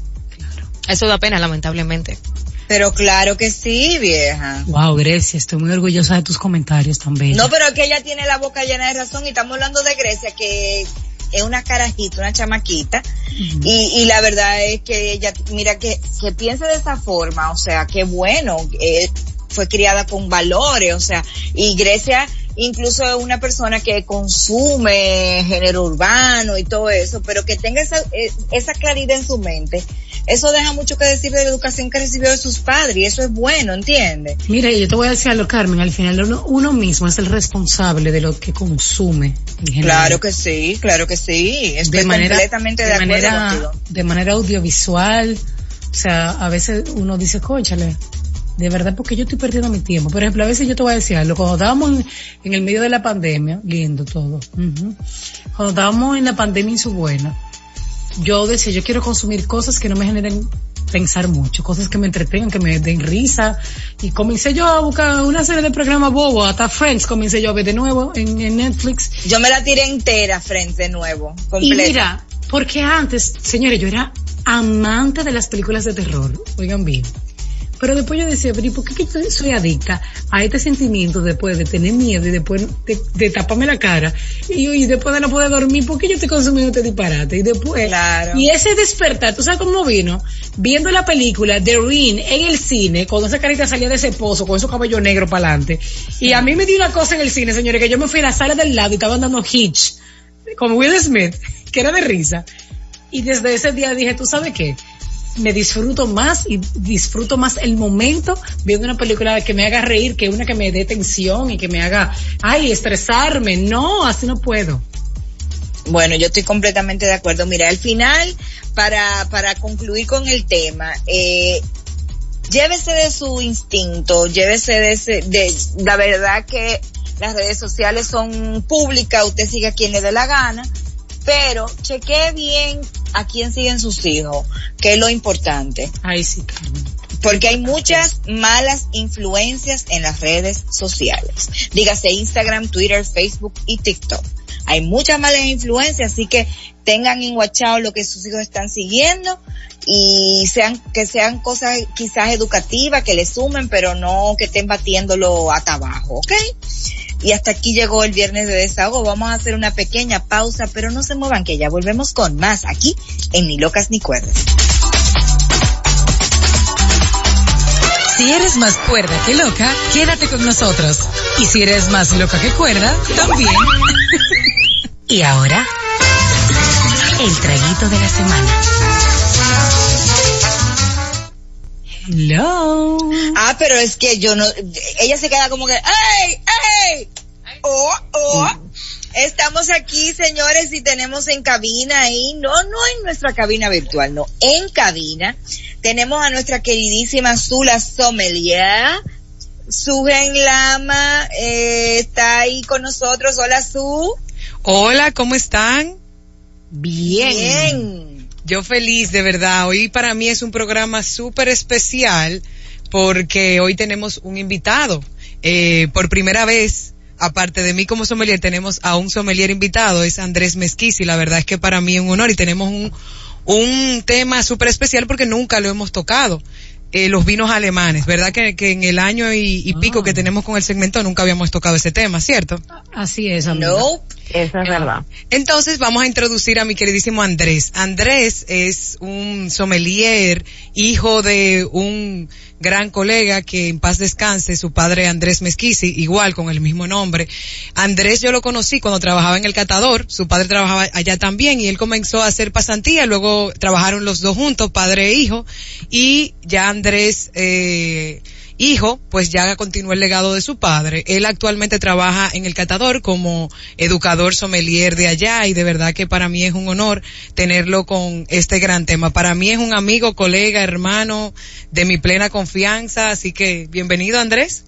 S8: Eso da pena, lamentablemente.
S3: Pero claro que sí, vieja.
S2: Wow, Grecia, estoy muy orgullosa de tus comentarios también.
S3: No, pero que ella tiene la boca llena de razón y estamos hablando de Grecia, que es una carajita, una chamaquita, y, y la verdad es que ella, mira, que, que piense de esa forma, o sea, qué bueno, eh, fue criada con valores, o sea, y Grecia incluso es una persona que consume género urbano y todo eso, pero que tenga esa, eh, esa claridad en su mente, eso deja mucho que decir de la educación que recibió de sus padres y eso es bueno, ¿entiendes?
S2: Mira, yo te voy a decir algo, Carmen, al final uno, uno mismo es el responsable de lo que consume. en.
S3: Claro que sí, claro que sí, estoy
S2: de manera,
S3: completamente de,
S2: de
S3: acuerdo
S2: manera,
S3: contigo.
S2: de manera audiovisual, o sea, a veces uno dice, cónchale, de verdad, porque yo estoy perdiendo mi tiempo. Por ejemplo, a veces yo te voy a decir algo, cuando estábamos en, en el medio de la pandemia, lindo todo, cuando estábamos en la pandemia en su buena, yo decía, yo quiero consumir cosas que no me generen pensar mucho, cosas que me entretengan, que me den risa, y comencé yo a buscar una serie de programas bobos, hasta Friends comencé yo a ver de nuevo en, en Netflix,
S3: Yo me la tiré entera frente de nuevo,
S2: y
S3: completa.
S2: mira, porque antes, señores, yo era amante de las películas de terror, oigan bien. Pero después yo decía, pero ¿y por qué que soy adicta a este sentimiento después de tener miedo y después de, de taparme la cara y, y después de no poder dormir? ¿Por qué yo estoy consumiendo este disparate? Y después,
S3: Claro.
S2: y ese despertar, ¿tú sabes cómo vino? Viendo la película The Ring en el cine, cuando esa carita salía de ese pozo con esos cabellos negros para adelante. Y a mí me dio una cosa en el cine, señores, que yo me fui a la sala del lado y estaban dando Hitch con Will Smith, que era de risa. Y desde ese día dije, ¿tú sabes qué? Me disfruto más y disfruto más el momento viendo una película que me haga reír que una que me dé tensión y que me haga, ay, estresarme. No, así no puedo.
S3: Bueno, yo estoy completamente de acuerdo. Mira, al final, para, para concluir con el tema, eh, llévese de su instinto, llévese de ese, de, la verdad que las redes sociales son públicas, usted sigue quien le dé la gana, pero chequee bien a quién siguen sus hijos, que es lo importante.
S2: Ay, sí.
S3: Porque hay muchas malas influencias en las redes sociales. Dígase Instagram, Twitter, Facebook y TikTok. Hay muchas malas influencias, así que tengan en WhatsApp lo que sus hijos están siguiendo y sean, que sean cosas quizás educativas, que le sumen, pero no que estén batiéndolo hasta abajo, ¿ok? Y hasta aquí llegó el viernes de desahogo. Vamos a hacer una pequeña pausa, pero no se muevan que ya volvemos con más aquí en Ni Locas ni Cuerdas.
S11: Si eres más cuerda que loca, quédate con nosotros. Y si eres más loca que cuerda, también. y ahora, el traguito de la semana.
S2: Hello.
S3: Ah, pero es que yo no, ella se queda como que, ¡ay, ay! Oh, oh. Estamos aquí, señores, y tenemos en cabina ahí, no, no en nuestra cabina virtual, no, en cabina, tenemos a nuestra queridísima Zula Sommelier. Sugen Lama eh, está ahí con nosotros. Hola, Su.
S12: Hola, ¿cómo están?
S2: Bien.
S3: Bien.
S12: Yo feliz, de verdad. Hoy para mí es un programa súper especial porque hoy tenemos un invitado. Eh, por primera vez, aparte de mí como sommelier, tenemos a un sommelier invitado, es Andrés Mezquisi. La verdad es que para mí es un honor y tenemos un, un tema súper especial porque nunca lo hemos tocado. Eh, los vinos alemanes, ¿verdad? Que, que en el año y, y pico que tenemos con el segmento nunca habíamos tocado ese tema, ¿cierto?
S2: Así es, amiga.
S3: Nope.
S5: Eso es verdad.
S12: Entonces vamos a introducir a mi queridísimo Andrés. Andrés es un sommelier, hijo de un gran colega que en paz descanse, su padre Andrés Mezquisi, igual con el mismo nombre. Andrés yo lo conocí cuando trabajaba en el catador, su padre trabajaba allá también y él comenzó a hacer pasantía, luego trabajaron los dos juntos, padre e hijo, y ya Andrés, eh, hijo, pues ya continuó el legado de su padre. Él actualmente trabaja en el Catador como educador sommelier de allá y de verdad que para mí es un honor tenerlo con este gran tema. Para mí es un amigo, colega, hermano de mi plena confianza, así que bienvenido Andrés.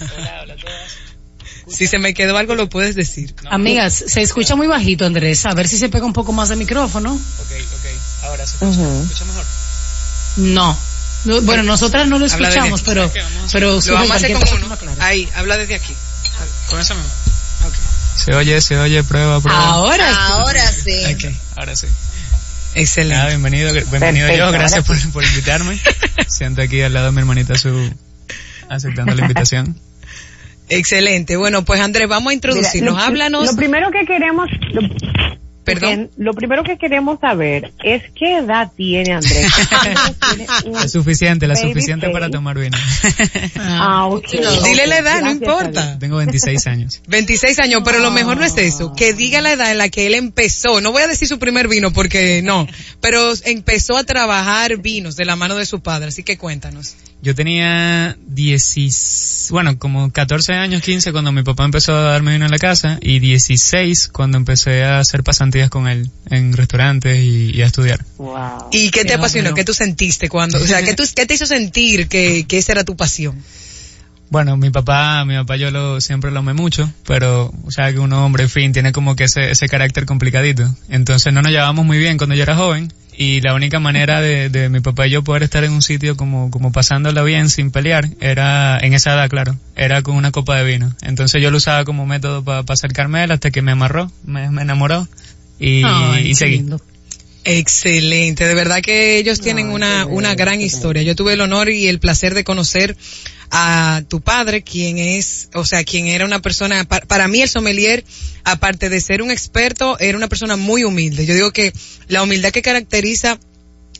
S13: Hola, hola a todas.
S12: Si se me quedó algo lo puedes decir.
S2: Amigas, se escucha muy bajito, Andrés. A ver si se pega un poco más de micrófono.
S13: Ok, ok. Ahora se escucha, ¿se escucha mejor.
S2: No. No, Bueno, nosotras no lo escuchamos, pero, pero
S12: Lo vamos a hacer
S2: cosa
S12: uno. Ahí, habla desde aquí.
S13: Con eso mismo. Se oye, se oye, prueba, prueba.
S12: Ahora sí.
S3: Ahora sí.
S13: Ahora sí.
S12: Excelente.
S13: Nada, bienvenido, bienvenido
S12: Perfecto,
S13: yo, gracias por, por invitarme. Siento aquí al lado de mi hermanita su aceptando la invitación.
S12: Excelente. Bueno, pues Andrés, vamos a introducirnos.
S5: Mira, lo-
S12: Háblanos.
S5: Lo primero que queremos, lo,
S12: Perdón.
S5: lo primero que queremos saber es qué edad tiene Andrés.
S13: La suficiente, la suficiente
S5: face.
S13: para tomar vino.
S5: Ah, ok.
S12: Dile la edad, no importa.
S13: Tengo 26 años.
S12: 26 años, pero lo mejor no es eso, que diga la edad en la que él empezó, no voy a decir su primer vino porque no, pero empezó a trabajar vinos de la mano de su padre, así que cuéntanos.
S13: Yo tenía 10, bueno, como 14 años, 15 cuando mi papá empezó a darme vino en la casa y 16 cuando empecé a hacer pasantías con él en restaurantes y, y a estudiar.
S5: Wow.
S12: ¿Y qué te apasionó?
S13: bueno.
S12: ¿Qué tú sentiste cuando, o sea, qué, tú, qué te hizo sentir que, que esa era tu pasión?
S13: Bueno, mi papá, mi papá yo lo siempre lo amé mucho, pero o sea que un hombre, en fin, tiene como que ese, ese carácter complicadito. Entonces no nos llevábamos muy bien cuando yo era joven y la única manera de, de mi papá y yo poder estar en un sitio como, como pasándola bien sin pelear era, en esa edad claro, era con una copa de vino. Entonces yo lo usaba como método para acercarme a él hasta que me amarró, me, me enamoró y,
S2: Ay,
S13: y
S2: qué
S13: seguí.
S2: lindo.
S12: Excelente, de verdad que ellos tienen una, una gran historia. Yo tuve el honor y el placer de conocer a tu padre, quien es, o sea, quien era una persona, pa- para mí el sommelier, aparte de ser un experto, era una persona muy humilde. Yo digo que la humildad que caracteriza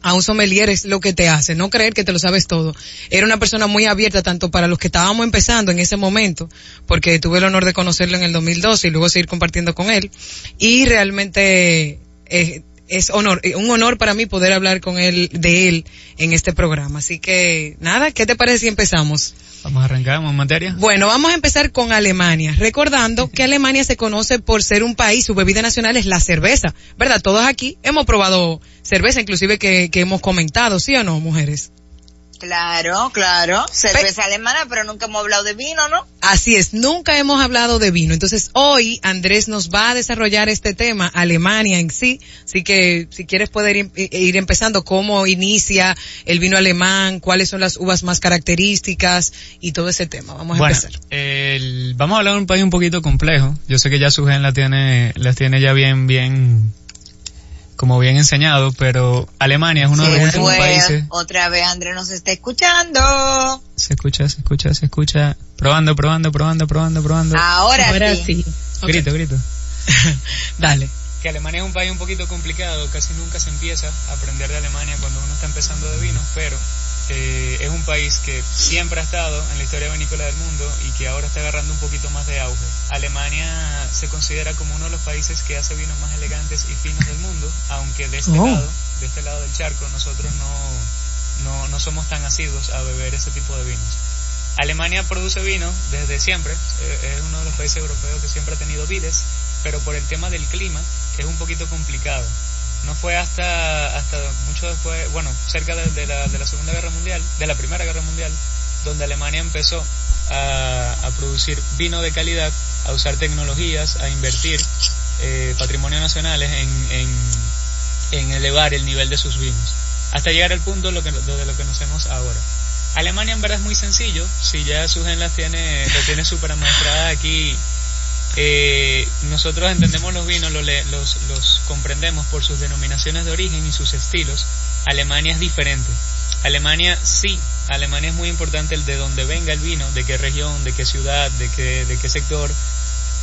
S12: a un sommelier es lo que te hace, no creer que te lo sabes todo. Era una persona muy abierta tanto para los que estábamos empezando en ese momento, porque tuve el honor de conocerlo en el 2012 y luego seguir compartiendo con él. Y realmente eh, es honor, eh, un honor para mí poder hablar con él, de él en este programa. Así que nada, ¿qué te parece si empezamos?
S13: Vamos a arrancar, vamos en materia.
S12: Bueno, vamos a empezar con Alemania, recordando que Alemania se conoce por ser un país, su bebida nacional es la cerveza, ¿verdad? Todos aquí hemos probado cerveza, inclusive que, que hemos comentado, ¿sí o no, mujeres?
S3: Claro, claro. Cerveza alemana, pero nunca hemos hablado de vino, ¿no?
S12: Así es, nunca hemos hablado de vino. Entonces hoy Andrés nos va a desarrollar este tema, Alemania en sí. Así que si quieres poder ir, ir empezando, cómo inicia el vino alemán, cuáles son las uvas más características y todo ese tema. Vamos a
S13: Bueno,
S12: empezar.
S13: el- vamos a hablar de un país un poquito complejo. Yo sé que ya su gen la tiene, las tiene ya bien, bien, como bien enseñado, pero Alemania es uno de los
S3: Sí,
S13: últimos países.
S3: Otra vez Andrés nos está escuchando.
S13: Se escucha, se escucha, se escucha. Probando, probando, probando, probando, probando.
S3: Ahora,
S2: Ahora
S3: sí.
S2: sí.
S13: Grito, grito.
S12: Dale.
S13: Que Alemania es un país un poquito complicado, casi nunca se empieza a aprender de Alemania cuando uno está empezando de vinos, pero eh, es un país que siempre ha estado en la historia vinícola del mundo y que ahora está agarrando un poquito más de auge. Alemania se considera como uno de los países que hace vinos más elegantes y finos del mundo, aunque de este
S2: Oh.
S13: lado, de este lado del charco, nosotros no, no, no somos tan asiduos a beber ese tipo de vinos. Alemania produce vino desde siempre, eh, es uno de los países europeos que siempre ha tenido vides, pero por el tema del clima es un poquito complicado. No fue hasta, hasta mucho después, bueno, cerca de, de la, de la Segunda Guerra Mundial, de la Primera Guerra Mundial, donde Alemania empezó a, producir vino de calidad, a usar tecnologías, a invertir eh, patrimonio nacionales en, en, en elevar el nivel de sus vinos, hasta llegar al punto lo que, de lo que nos vemos ahora. Alemania en verdad es muy sencillo, si ya Sugen las tiene, lo tiene súper aquí, eh, nosotros entendemos los vinos, lo le- los, los comprendemos por sus denominaciones de origen y sus estilos. Alemania es diferente. Alemania sí, Alemania es muy importante el de dónde venga el vino, de qué región, de qué ciudad, de qué, de qué sector,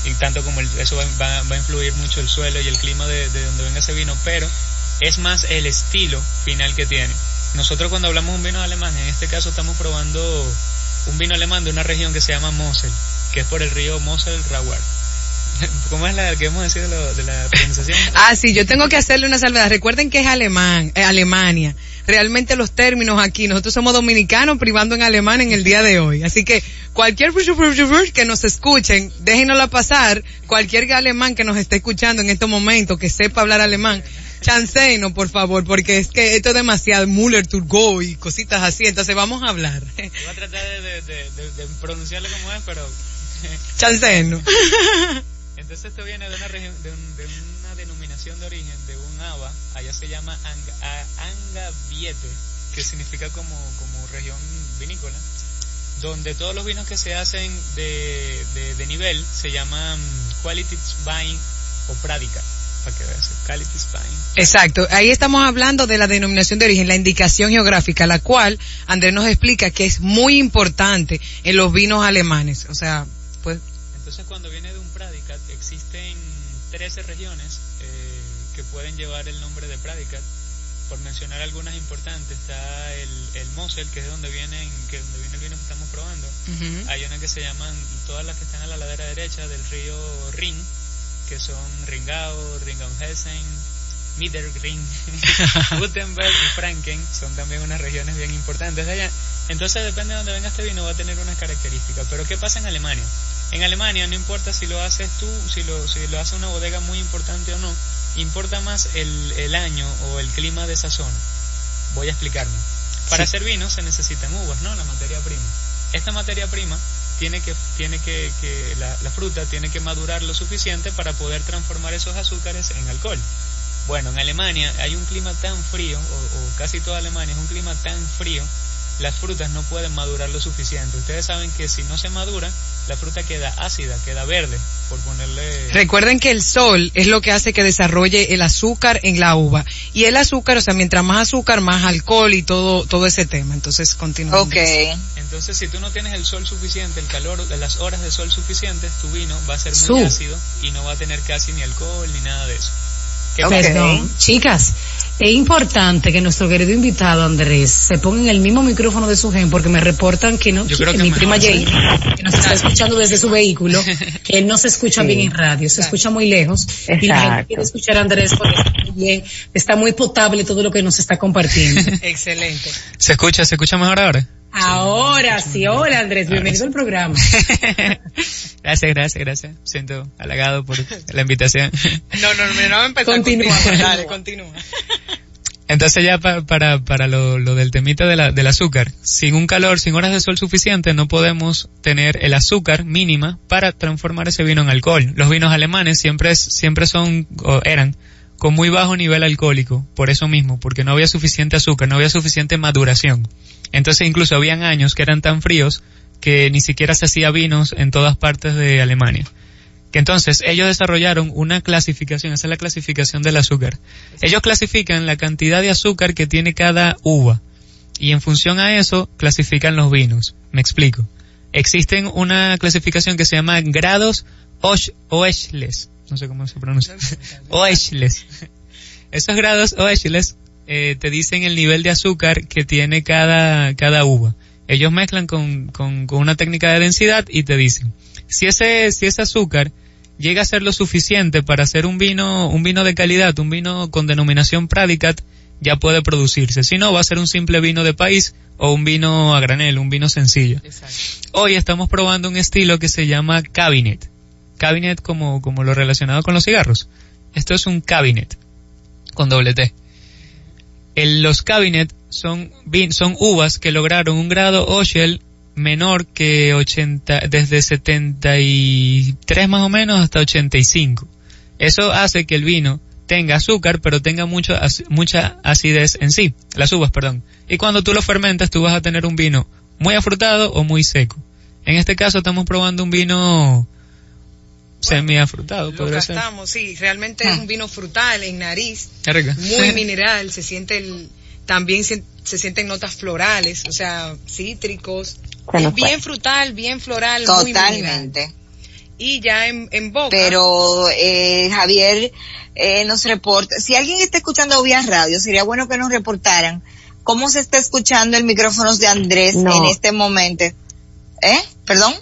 S13: y tanto como el- eso va, va- va a influir mucho el suelo y el clima de, de donde venga ese vino, pero es más el estilo final que tiene. Nosotros cuando hablamos de un vino alemán, en este caso estamos probando un vino alemán de una región que se llama Mosel, que es por el río Mosel-Rawar. ¿Cómo es la que hemos decidido lo- de la pronunciación?
S12: Ah, sí, yo tengo que hacerle una salvedad. Recuerden que es alemán, eh, Alemania. Realmente los términos aquí, nosotros somos dominicanos privando en alemán en el día de hoy. Así que cualquier que nos escuchen, déjenosla pasar. Cualquier alemán que nos esté escuchando en estos momentos, que sepa hablar alemán, chanceno, por favor, porque es que esto es demasiado Müller, Turgot y cositas así. Entonces vamos a hablar.
S13: Voy a tratar de, de- de- de- pronunciarlo como es, pero...
S12: Chanceno.
S13: Entonces esto viene de una región, de, un- de una denominación de origen de un ABA, allá se llama Angaviete, que significa como, como región vinícola, donde todos los vinos que se hacen de, de, de nivel se llaman Quality Vine o Prádica, para que veas, Quality.
S12: Exacto, ahí estamos hablando de la denominación de origen, la indicación geográfica, la cual Andrés nos explica que es muy importante en los vinos alemanes. O sea, pues
S13: Entonces cuando viene 13 regiones eh, que pueden llevar el nombre de Pradicat. Por mencionar algunas importantes, está el, el Mosel, que es donde vienen, que donde viene el vino que estamos probando. Hay una que se llaman, todas las que están a la ladera derecha del río Rin, que son Ringau, Ringhausen, Mittergring, Gutenberg y Franken, son también unas regiones bien importantes de allá. Entonces depende de dónde venga este vino, va a tener unas características. Pero ¿qué pasa en Alemania? En Alemania no importa si lo haces tú, si lo, si lo hace una bodega muy importante o no, importa más el, el año o el clima de esa zona. Voy a explicarme. Para
S12: Sí.
S13: hacer vino se necesitan uvas, ¿no? La materia prima. Esta materia prima tiene que, tiene que, que la, la fruta tiene que madurar lo suficiente para poder transformar esos azúcares en alcohol. Bueno, en Alemania hay un clima tan frío, o, o casi toda Alemania es un clima tan frío, las frutas no pueden madurar lo suficiente. Ustedes saben que si no se madura, la fruta queda ácida, queda verde, por ponerle...
S12: recuerden que el sol es lo que hace que desarrolle el azúcar en la uva. Y el azúcar, o sea, mientras más azúcar, más alcohol y todo, todo ese tema. Entonces, continuamos.
S13: Entonces, si tú no tienes el sol suficiente, el calor de las horas de sol suficientes, tu vino va a ser muy
S2: Su.
S13: ácido y no va a tener casi ni alcohol ni nada de eso. ¿Qué
S2: Perdón. Chicas, es importante que nuestro querido invitado Andrés se ponga en el mismo micrófono de su gen porque me reportan que no,
S13: Yo creo
S2: que
S13: que
S2: mi
S13: mejor,
S2: prima
S13: ¿sí?
S2: Jay, que nos está escuchando desde su vehículo, que él no se escucha
S5: Sí.
S2: bien en radio, se escucha muy lejos y la gente quiere escuchar a Andrés porque está muy bien, está muy potable todo lo que nos está compartiendo.
S12: Excelente.
S13: ¿Se escucha, se escucha mejor ahora?
S2: Ahora sí, hola Andrés, bienvenido al programa.
S13: Gracias, gracias, gracias. Siento halagado por la invitación.
S12: No, no, no, no empezar.
S2: Continúa,
S12: Continúa,
S2: continúa.
S12: dale, continúa.
S13: Entonces ya pa- para, para lo, lo del temita de la- del azúcar, sin un calor, sin horas de sol suficiente, no podemos tener el azúcar mínima para transformar ese vino en alcohol. Los vinos alemanes siempre, es- siempre son, o eran, con muy bajo nivel alcohólico, por eso mismo, porque no había suficiente azúcar, no había suficiente maduración. Entonces incluso habían años que eran tan fríos que ni siquiera se hacía vinos en todas partes de Alemania. Que entonces ellos desarrollaron una clasificación, esa es la clasificación del azúcar. Ellos clasifican la cantidad de azúcar que tiene cada uva y en función a eso clasifican los vinos. Me explico. Existen una clasificación que se llama grados Oeschles. No sé cómo se pronuncia. Oeschles. Esos grados Oeschles eh, te dicen el nivel de azúcar que tiene cada, cada uva. Ellos mezclan con, con, con una técnica de densidad y te dicen, si ese, si ese azúcar llega a ser lo suficiente para hacer un vino, un vino de calidad, un vino con denominación Pradicat, ya puede producirse. Si no, va a ser un simple vino de país o un vino a granel, un vino sencillo. Hoy estamos probando un estilo que se llama cabinet. Cabinet como, como lo relacionado con los cigarros. Esto es un cabinet con doble T. El- los cabinet son, son uvas que lograron un grado Oshel menor que 80, desde 73 más o menos hasta 85. Eso hace que el vino tenga azúcar, pero tenga mucho, mucha acidez en sí, las uvas, perdón. Y cuando tú lo fermentas, tú vas a tener un vino muy afrutado o muy seco. En este caso estamos probando un vino semi-afrutado,
S12: Lo
S13: podría ser.
S12: gastamos, sí, realmente es un vino frutal en nariz, muy mineral, se siente el, también se, se sienten notas florales, o sea, cítricos,
S5: Se
S12: es bien frutal, bien floral, muy mineral.
S3: Totalmente.
S12: Y ya en, en Boca.
S3: Pero eh, Javier eh, nos reporta, si alguien está escuchando vía radio, sería bueno que nos reportaran cómo se está escuchando el micrófono de Andrés
S5: No.
S3: en este momento. ¿Eh? ¿Perdón?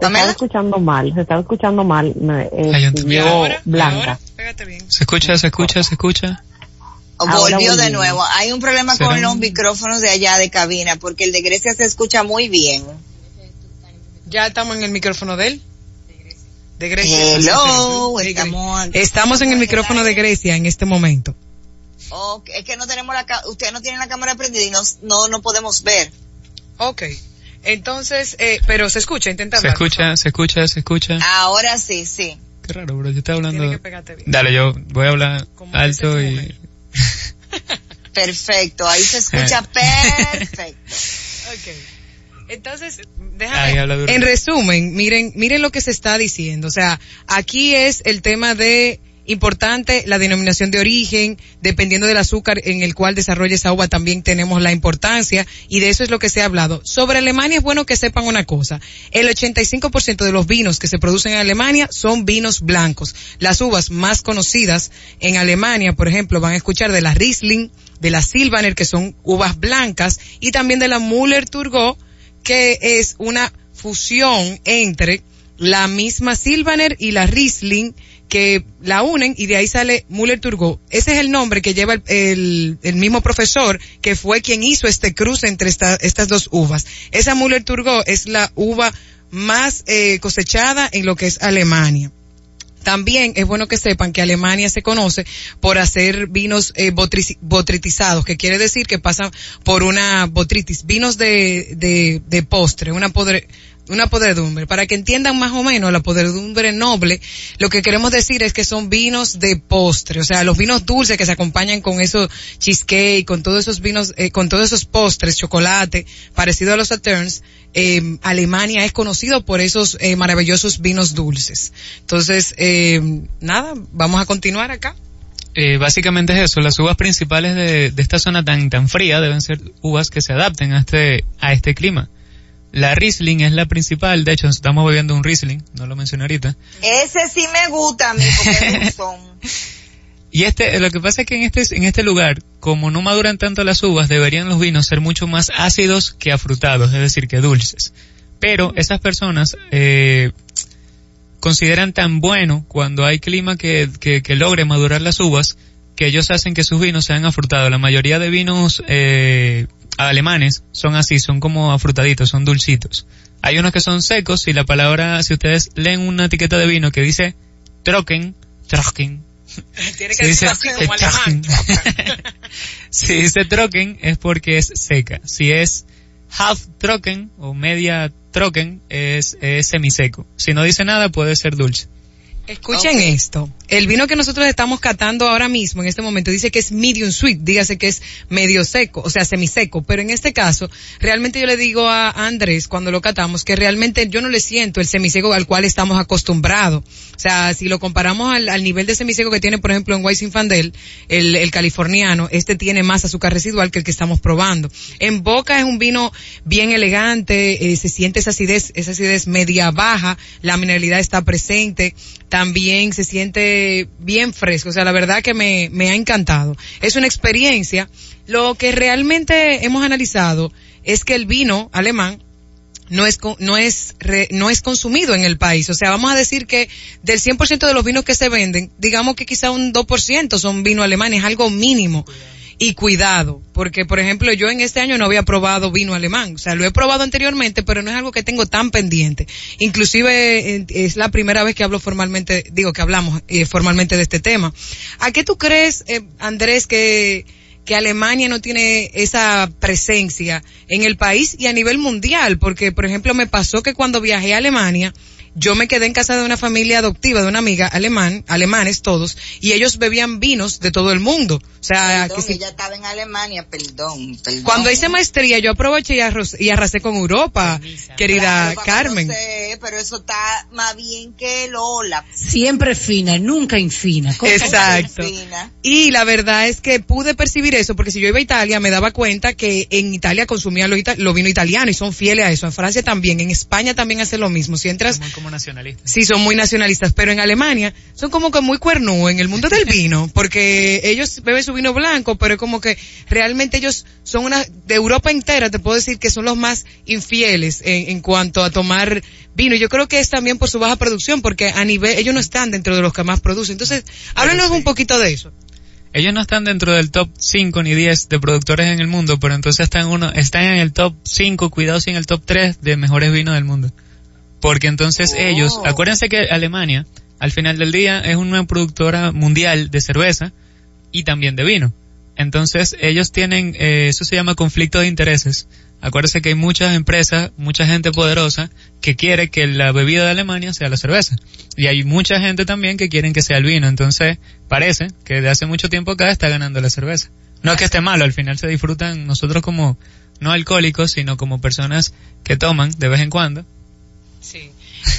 S5: Se estaba escuchando mal, se estaba escuchando mal. Eh, siguió
S13: ¿Y ahora?
S5: blanca.
S13: ¿Se escucha, se escucha, se escucha?
S5: Ahora
S3: Volvió de nuevo. Hay un problema
S13: ¿Será
S3: con los micrófonos de allá de cabina, porque el de Grecia se escucha muy bien.
S12: Ya estamos en el micrófono de él. De Grecia.
S3: Hello, estamos.
S12: Estamos en el micrófono de Grecia en este momento.
S3: Es que no tenemos la, ca- ustedes no tienen la cámara prendida y nos- no, no podemos ver.
S12: Ok. Entonces, eh, pero se escucha, intenta
S13: Se
S12: hablar.
S13: escucha, se escucha, se escucha.
S3: Ahora sí, sí.
S13: Qué raro, bro. Yo estaba hablando.
S12: Tiene que pegarte bien.
S13: Dale, yo voy a hablar alto y.
S3: Perfecto, ahí se escucha perfecto.
S12: Ok. Entonces,
S13: Ahí
S12: déjame.
S13: duro.
S12: En resumen, miren, miren lo que se está diciendo. O sea, aquí es el tema de importante la denominación de origen, dependiendo del azúcar en el cual desarrolla esa uva también tenemos la importancia y de eso es lo que se ha hablado. Sobre Alemania es bueno que sepan una cosa, el 85% de los vinos que se producen en Alemania son vinos blancos. Las uvas más conocidas en Alemania, por ejemplo, van a escuchar de la Riesling, de la Silvaner, que son uvas blancas, y también de la Müller-Turgau, que es una fusión entre la misma Silvaner y la Riesling que la unen y de ahí sale Müller-Turgau. Ese es el nombre que lleva el, el- el mismo profesor que fue quien hizo este cruce entre esta- estas dos uvas. Esa Müller-Turgau es la uva más eh, cosechada en lo que es Alemania. También es bueno que sepan que Alemania se conoce por hacer vinos eh, botritizados, que quiere decir que pasan por una botritis, vinos de, de, de postre, una podre, una podredumbre. Para que entiendan más o menos la podredumbre noble, lo que queremos decir es que son vinos de postre, o sea, los vinos dulces que se acompañan con esos cheesecake, con todos esos vinos, eh, con todos esos postres, chocolate, parecido a los Sauternes, eh, Alemania es conocido por esos eh, maravillosos vinos dulces. Entonces, eh, nada, vamos a continuar acá.
S13: Eh, básicamente es eso. Las uvas principales de, de esta zona tan, tan fría deben ser uvas que se adapten a este, a este clima. La Riesling es la principal. De hecho, estamos bebiendo un Riesling. No lo mencioné ahorita.
S3: Ese sí me gusta a mí porque dulzón.
S13: Y este, lo que pasa es que en este, en este lugar, como no maduran tanto las uvas, deberían los vinos ser mucho más ácidos que afrutados, es decir, que dulces. Pero esas personas, eh, consideran tan bueno cuando hay clima que, que, que logre madurar las uvas, que ellos hacen que sus vinos sean afrutados. La mayoría de vinos, eh, alemanes son así, son como afrutaditos, son dulcitos. Hay unos que son secos y la palabra, si ustedes leen una etiqueta de vino que dice trocken, trocken,
S12: Tiene
S13: se dice
S12: así como
S13: trocken. si dice trocken es porque es seca. Si es half trocken o media trocken es, es semiseco. Si no dice nada puede ser dulce.
S12: Escuchen esto. El vino que nosotros estamos catando ahora mismo, en este momento, dice que es medium sweet, dígase que es medio seco, o sea, semiseco. Pero en este caso, realmente yo le digo a Andrés cuando lo catamos que realmente yo no le siento el semiseco al cual estamos acostumbrados. O sea, si lo comparamos al, nivel de semiseco que tiene, por ejemplo, en White Zinfandel, el, el californiano, este tiene más azúcar residual que el que estamos probando. En Boca es un vino bien elegante, eh, se siente esa acidez, esa acidez media baja, la mineralidad está presente, también se siente bien fresco, o sea, la verdad que me, me ha encantado. Es una experiencia. Lo que realmente hemos analizado es que el vino alemán no es no es no es consumido en el país. O sea, vamos a decir que del 100% de los vinos que se venden, digamos que quizá un 2% son vino alemán, es algo mínimo. Y cuidado, porque por ejemplo yo en este año no había probado vino alemán, o sea, lo he probado anteriormente, pero no es algo que tengo tan pendiente. Inclusive eh, es la primera vez que hablo formalmente, digo que hablamos eh, formalmente de este tema. ¿A qué tú crees, eh, Andrés, que que Alemania no tiene esa presencia en el país y a nivel mundial, porque por ejemplo me pasó que cuando viajé a Alemania, yo me quedé en casa de una familia adoptiva de una amiga alemán, alemanes todos, y ellos bebían vinos de todo el mundo. O sea,
S3: Perdón,
S12: que si-
S3: ella estaba en Alemania, perdón, perdón.
S12: cuando hice maestría yo aproveché y, arros- y arrasé con Europa, querida
S3: Claro,
S12: Carmen.
S3: conocer, pero eso está más bien que Lola.
S2: Siempre fina, nunca infina.
S12: Exacto. Y la verdad es que pude percibir eso porque si yo iba a Italia me daba cuenta que en Italia consumían lo, ita- lo vino italiano y son fieles a eso. En Francia también, en España también hace lo mismo. Si entras
S13: como nacionalistas.
S12: Sí, son muy nacionalistas, pero en Alemania son como que muy cuernú en el mundo del vino, porque ellos beben su vino blanco, pero es como que realmente ellos son una, de Europa entera te puedo decir que son los más infieles en, en cuanto a tomar vino. Yo creo que es también por su baja producción, porque a nivel, ellos no están dentro de los que más producen. Entonces, háblanos un poquito de eso.
S13: Ellos no están dentro del top 5 ni 10 de productores en el mundo, pero entonces están uno, están en el top 5, cuidado si en el top 3 de mejores vinos del mundo. Porque entonces ellos, acuérdense que Alemania, al final del día, es una productora mundial de cerveza y también de vino. Entonces ellos tienen, eh, eso se llama conflicto de intereses. Acuérdense que hay muchas empresas, mucha gente poderosa que quiere que la bebida de Alemania sea la cerveza. Y hay mucha gente también que quieren que sea el vino. Entonces parece que de hace mucho tiempo acá está ganando la cerveza. No es que esté malo, al final se disfrutan nosotros como no alcohólicos, sino como personas que toman de vez en cuando.
S12: Sí.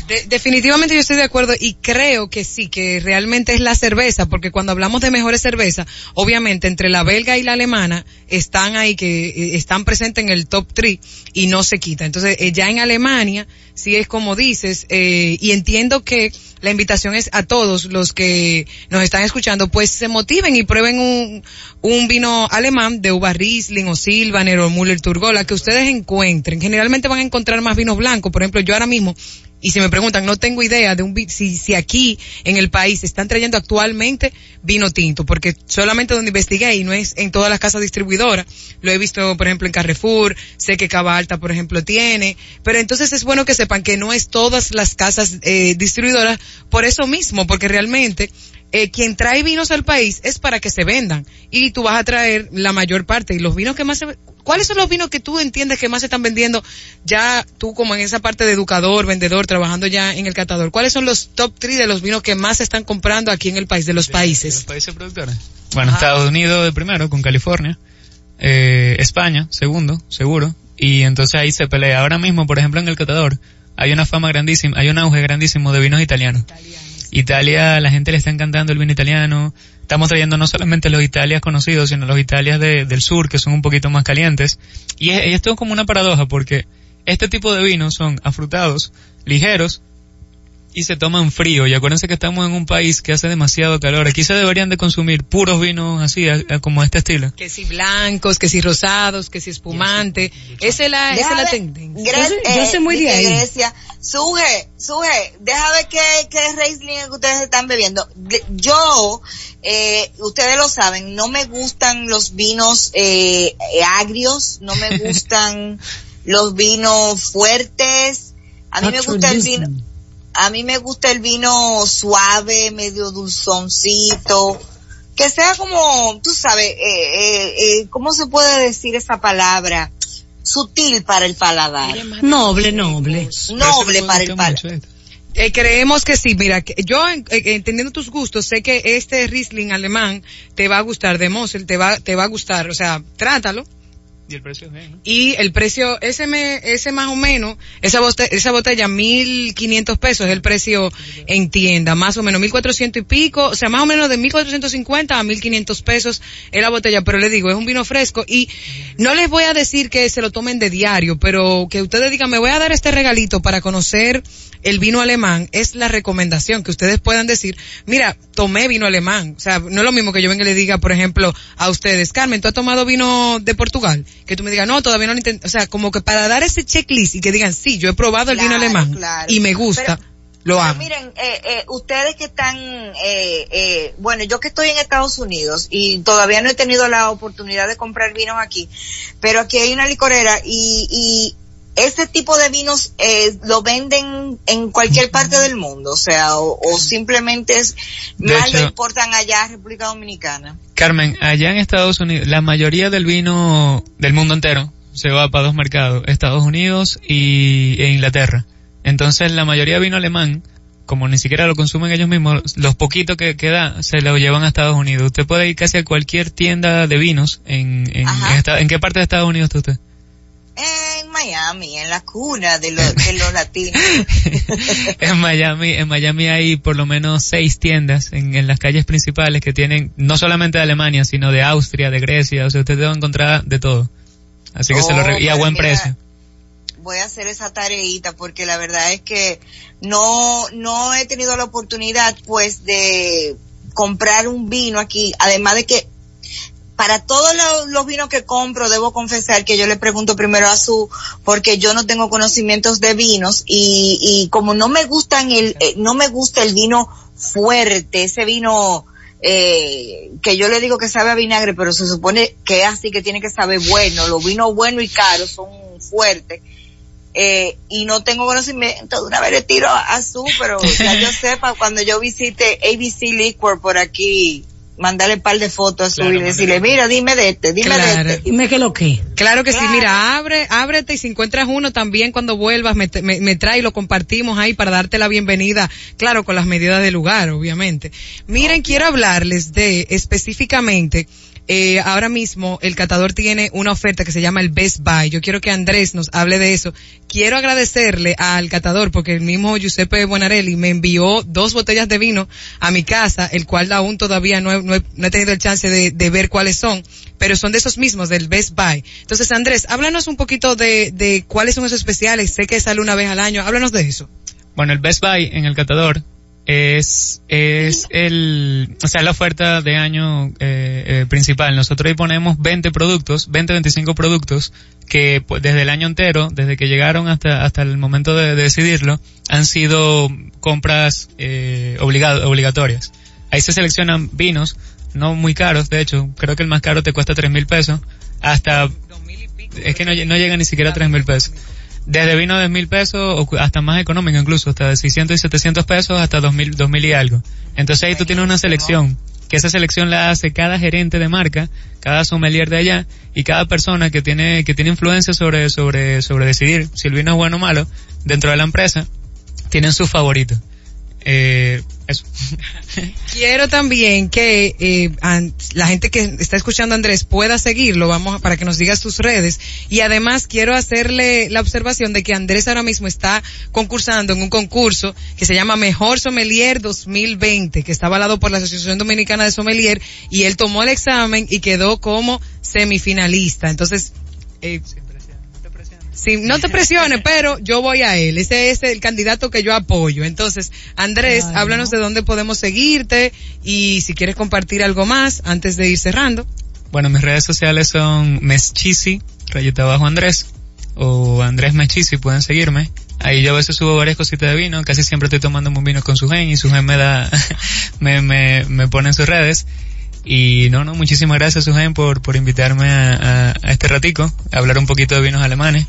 S12: De- definitivamente yo estoy de acuerdo y creo que sí, que realmente es la cerveza, porque cuando hablamos de mejores cervezas, obviamente entre la belga y la alemana están ahí, que eh, están presentes en el top 3 y no se quita. Entonces, eh, ya en Alemania, sí es como dices, eh, y entiendo que la invitación es a todos los que nos están escuchando, pues se motiven y prueben un, un vino alemán de uva Riesling o Silvaner o Müller Turgola que ustedes encuentren. Generalmente van a encontrar más vinos blancos. Por ejemplo, yo ahora mismo y si me preguntan, no tengo idea de un si, si aquí en el país están trayendo actualmente vino tinto, porque solamente donde investigué y no es en todas las casas distribuidoras, lo he visto por ejemplo en Carrefour, sé que Cava Alta por ejemplo tiene, pero entonces es bueno que sepan que no es todas las casas eh, distribuidoras por eso mismo, porque realmente eh, quien trae vinos al país es para que se vendan y tú vas a traer la mayor parte y los vinos que más se ¿Cuáles son los vinos que tú entiendes que más se están vendiendo ya tú como en esa parte de educador, vendedor, trabajando ya en el catador? ¿Cuáles son los top 3 de los vinos que más se están comprando aquí en el país, de los países?
S13: Los países productores. Bueno, Estados Unidos de primero, con California. Eh, España, segundo, seguro. Y entonces ahí se pelea. Ahora mismo, por ejemplo, en el catador, hay una fama grandísima, hay un auge grandísimo de vinos italianos. Italia, la gente le está encantando el vino italiano. Estamos trayendo no solamente los Italias conocidos, sino los Italias de- del sur, que son un poquito más calientes. Y, es- y esto es como una paradoja, porque este tipo de vinos son afrutados, ligeros, y se toman frío. Y acuérdense que estamos en un país que hace demasiado calor. Aquí se deberían de consumir puros vinos así, a- a- como este estilo.
S12: Que si blancos, que si rosados, que si espumante. Esa es la, esa es la tendencia.
S2: Yo
S3: eh,
S2: soy muy de
S3: dice
S2: ahí.
S3: Grecia, suje, suje, deja ver qué, qué Riesling es que ustedes están bebiendo. Yo, eh, ustedes lo saben, no me gustan los vinos eh, eh, agrios, no me gustan los vinos fuertes. A mí me gusta el vino, a mí me gusta el vino suave, medio dulzoncito, que sea como, tú sabes, eh, eh, eh, ¿cómo se puede decir esa palabra? Sutil para el paladar.
S2: Noble, noble.
S3: Noble para el paladar.
S12: Eh, creemos que sí, mira, que yo eh, entendiendo tus gustos, sé que este Riesling alemán te va a gustar de Mosel, te va, te va a gustar, o sea, trátalo.
S13: Y el precio
S12: ese me, ese más o menos, esa botella, esa botella, mil quinientos pesos es el precio en tienda, más o menos, mil cuatrocientos y pico, o sea, más o menos de mil cuatrocientos cincuenta a mil quinientos pesos es la botella, pero le digo, es un vino fresco y no les voy a decir que se lo tomen de diario, pero que ustedes digan, me voy a dar este regalito para conocer el vino alemán, es la recomendación, que ustedes puedan decir, mira, tomé vino alemán, o sea, no es lo mismo que yo venga y le diga, por ejemplo, a ustedes, Carmen, ¿tú has tomado vino de Portugal? Que tú me digas, no, todavía no lo intenté, o sea, como que para dar ese checklist y que digan, sí, yo he probado el vino alemán
S3: claro.
S12: y me gusta, lo
S3: Pero
S12: hago.
S3: miren, eh, eh, ustedes que están, eh, eh, bueno, yo que estoy en Estados Unidos y todavía no he tenido la oportunidad de comprar vinos aquí, pero aquí hay una licorera y, y ese tipo de vinos eh, lo venden en cualquier parte del mundo, o sea, o, o simplemente es, más lo importan allá a República Dominicana.
S13: Carmen, allá en Estados Unidos, la mayoría del vino del mundo entero se va para dos mercados, Estados Unidos y e Inglaterra. Entonces la mayoría de vino alemán, como ni siquiera lo consumen ellos mismos, los poquitos que queda se lo llevan a Estados Unidos. Usted puede ir casi a cualquier tienda de vinos en, en, en ¿en qué parte de Estados Unidos está usted?
S3: En Miami, en la cuna de, los de los latinos.
S13: en Miami, en Miami hay por lo menos seis tiendas en, en las calles principales que tienen no solamente de Alemania, sino de Austria, de Grecia, o sea, usted te va a encontrar de todo. Así que se lo y a
S3: Oh,
S13: buen
S3: mira,
S13: precio.
S3: voy a hacer esa tareita porque la verdad es que no, no he tenido la oportunidad pues de comprar un vino aquí, además de que para todos los, los vinos que compro, debo confesar que yo le pregunto primero a su, porque yo no tengo conocimientos de vinos y, y como no me gustan el, eh, no me gusta el vino fuerte, ese vino, eh, que yo le digo que sabe a vinagre, pero se supone que es así que tiene que saber bueno, los vinos buenos y caros son fuertes. Eh, y no tengo conocimiento de una vez le tiro a, a su, pero ya yo sepa, cuando yo visite ABC Liquor por aquí, mandarle un par de fotos a su
S12: Claro,
S3: y decirle, mira, dime de este, dime
S12: Claro.
S3: de este.
S2: Dime que lo que.
S12: Claro que sí, mira, abre, ábrete y si encuentras uno también cuando vuelvas me, me, me trae y lo compartimos ahí para darte la bienvenida, claro, con las medidas del lugar, obviamente. Miren, quiero hablarles de específicamente, eh, ahora mismo el catador tiene una oferta que se llama el Best Buy. Yo quiero que Andrés nos hable de eso. Quiero agradecerle al catador porque el mismo Giuseppe Buonarelli me envió dos botellas de vino a mi casa, el cual aún todavía no he, no he- no he tenido el chance de, de ver cuáles son, pero son de esos mismos, del Best Buy. Entonces, Andrés, háblanos un poquito de, de cuáles son esos especiales. Sé que sale una vez al año. Háblanos de eso.
S13: Bueno, el Best Buy en el catador es, es el, o sea, la oferta de año eh, eh, principal. Nosotros ahí ponemos 20 productos, 20, 25 productos que pues, desde el año entero, desde que llegaron hasta, hasta el momento de, de decidirlo, han sido compras eh, obligado- obligatorias. Ahí se seleccionan vinos, no muy caros, de hecho, creo que el más caro te cuesta tres mil pesos, hasta, es que no, no llega ni siquiera a tres mil pesos. Desde vino de mil pesos hasta más económico incluso, hasta de 600 y 700 pesos hasta 2000, 2000 y algo. Entonces ahí tú tienes una selección, que esa selección la hace cada gerente de marca, cada sommelier de allá y cada persona que tiene, que tiene influencia sobre, sobre, sobre decidir si el vino es bueno o malo dentro de la empresa, tienen sus favoritos. Eh,
S12: Quiero también que eh, la gente que está escuchando Andrés pueda seguirlo, vamos para que nos digas tus redes. Y además quiero hacerle la observación de que Andrés ahora mismo está concursando en un concurso que se llama Mejor Sommelier 2020, que está avalado por la Asociación Dominicana de Sommelier y él tomó el examen y quedó como semifinalista. Entonces, eh, Sí, no te presiones, pero yo voy a él. Ese es el candidato que yo apoyo. Entonces, Andrés,
S2: Claro.
S12: háblanos de dónde podemos seguirte y si quieres compartir algo más antes de ir cerrando.
S13: Bueno, mis redes sociales son Meschisi, rayita abajo Andrés, o Andrés Meschisi, pueden seguirme. Ahí yo a veces subo varias cositas de vino, casi siempre estoy tomando un vino con su gen y su gen me da, me, me, me pone en sus redes. Y no, no, muchísimas gracias Sugen por, por invitarme a, a- a este ratico, a hablar un poquito de vinos alemanes.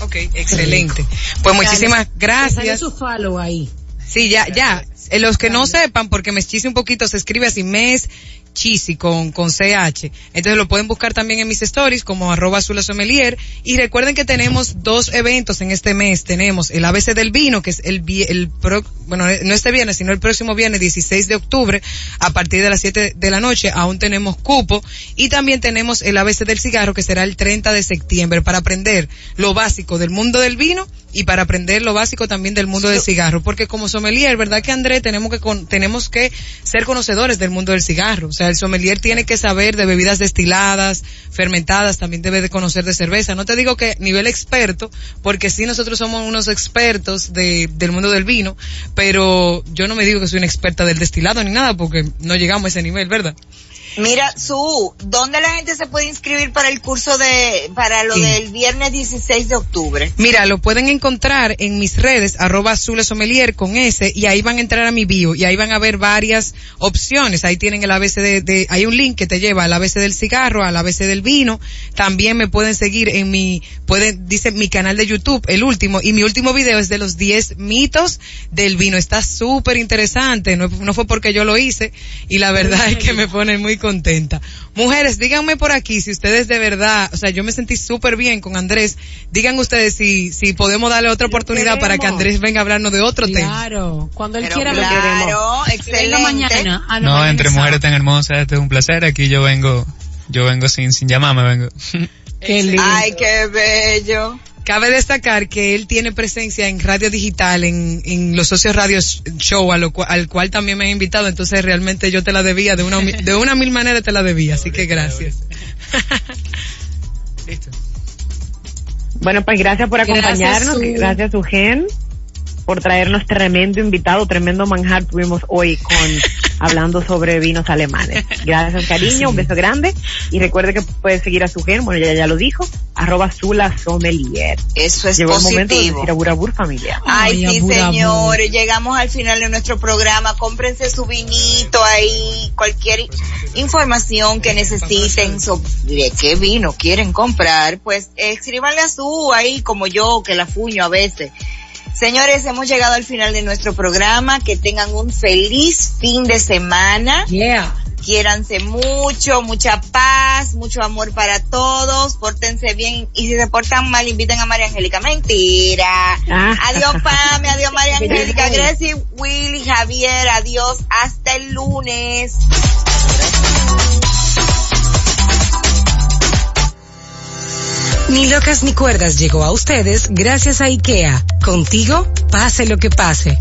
S12: Ok, excelente. Pues muchísimas gracias.
S2: su follow ahí.
S12: Sí, ya, ya. Eh, Los que no sepan, porque me chise un poquito, se escribe así, mes chisi con, con CH. Entonces lo pueden buscar también en mis stories como arroba Sommelier. Y recuerden que tenemos dos eventos en este mes. Tenemos el ABC del vino, que es el, el pro- bueno, no este viernes, sino el próximo viernes 16 de octubre, a partir de las 7 de la noche. Aún tenemos cupo. Y también tenemos el ABC del cigarro, que será el 30 de septiembre, para aprender lo básico del mundo del vino y para aprender lo básico también del mundo del cigarro. Porque como sommelier, ¿verdad que André? Tenemos que, con- tenemos que ser conocedores del mundo del cigarro. O sea, el sommelier tiene que saber de bebidas destiladas, fermentadas, también debe de conocer de cerveza. No te digo que nivel experto, porque sí nosotros somos unos expertos de, del mundo del vino, pero yo no me digo que soy una experta del destilado ni nada, porque no llegamos a ese nivel, ¿verdad?
S3: Mira, Su, ¿dónde la gente se puede inscribir para el curso de, para lo
S12: Sí.
S3: del viernes 16 de octubre?
S12: Mira, lo pueden encontrar en mis redes, arroba Azule Sommelier con S, y ahí van a entrar a mi bio, y ahí van a ver varias opciones. Ahí tienen el ABC de, de- hay un link que te lleva al ABC del cigarro, al ABC del vino. También me pueden seguir en mi, pueden, dice mi canal de YouTube, el último, y mi último video es de los 10 mitos del vino. Está súper interesante, no, no fue porque yo lo hice, y la verdad es que me pone muy contenta. Mujeres, díganme por aquí si ustedes de verdad, o sea, yo me sentí súper bien con Andrés. Digan ustedes si, si podemos darle otra oportunidad para que. Andrés venga a hablarnos de otro tema.
S2: Claro, cuando él
S3: Pero
S2: quiera
S3: claro,
S2: lo
S3: excelente.
S2: Mañana.
S13: No,
S2: mañana
S13: entre
S2: es
S13: mujeres tan hermosas, este es un placer. Aquí yo vengo, yo vengo sin, sin llamarme, vengo.
S2: Qué lindo.
S3: Ay, qué bello.
S12: Cabe destacar que él tiene presencia en radio digital, en, en los socios radio show, a lo cua- al cual también me han invitado, entonces realmente yo te la debía, de una, de una mil maneras te la debía, así que gracias.
S13: Listo.
S5: Bueno, pues gracias por
S2: Gracias,
S5: acompañarnos,
S2: Su.
S5: gracias Sugen por traernos tremendo invitado, tremendo manjar tuvimos hoy con hablando sobre vinos alemanes. Gracias cariño, un beso grande y recuerde que puede seguir a Sugen, bueno ya ya lo dijo, arroba Zula Sommelier.
S3: Eso es
S5: Llegó el momento de
S3: positivo.
S5: decir a Burabur familia.
S3: Ay,
S2: Ay,
S3: sí, señores, llegamos al final de nuestro programa. Cómprense su vinito ahí, cualquier información que necesiten sobre qué vino quieren comprar, pues escríbanle a su ahí como yo, que la fuño a veces. Señores, hemos llegado al final de nuestro programa. Que tengan un feliz fin de semana.
S2: Yeah.
S3: Quiéranse mucho, mucha paz, mucho amor para todos, pórtense bien y si se portan mal inviten a María Angélica. Mentira.
S5: Ah.
S3: Adiós Pame, adiós María Angélica. Gracie, Willy, Javier, adiós, hasta el lunes.
S11: Ni locas ni cuerdas llegó a ustedes gracias a IKEA. Contigo, pase lo que pase.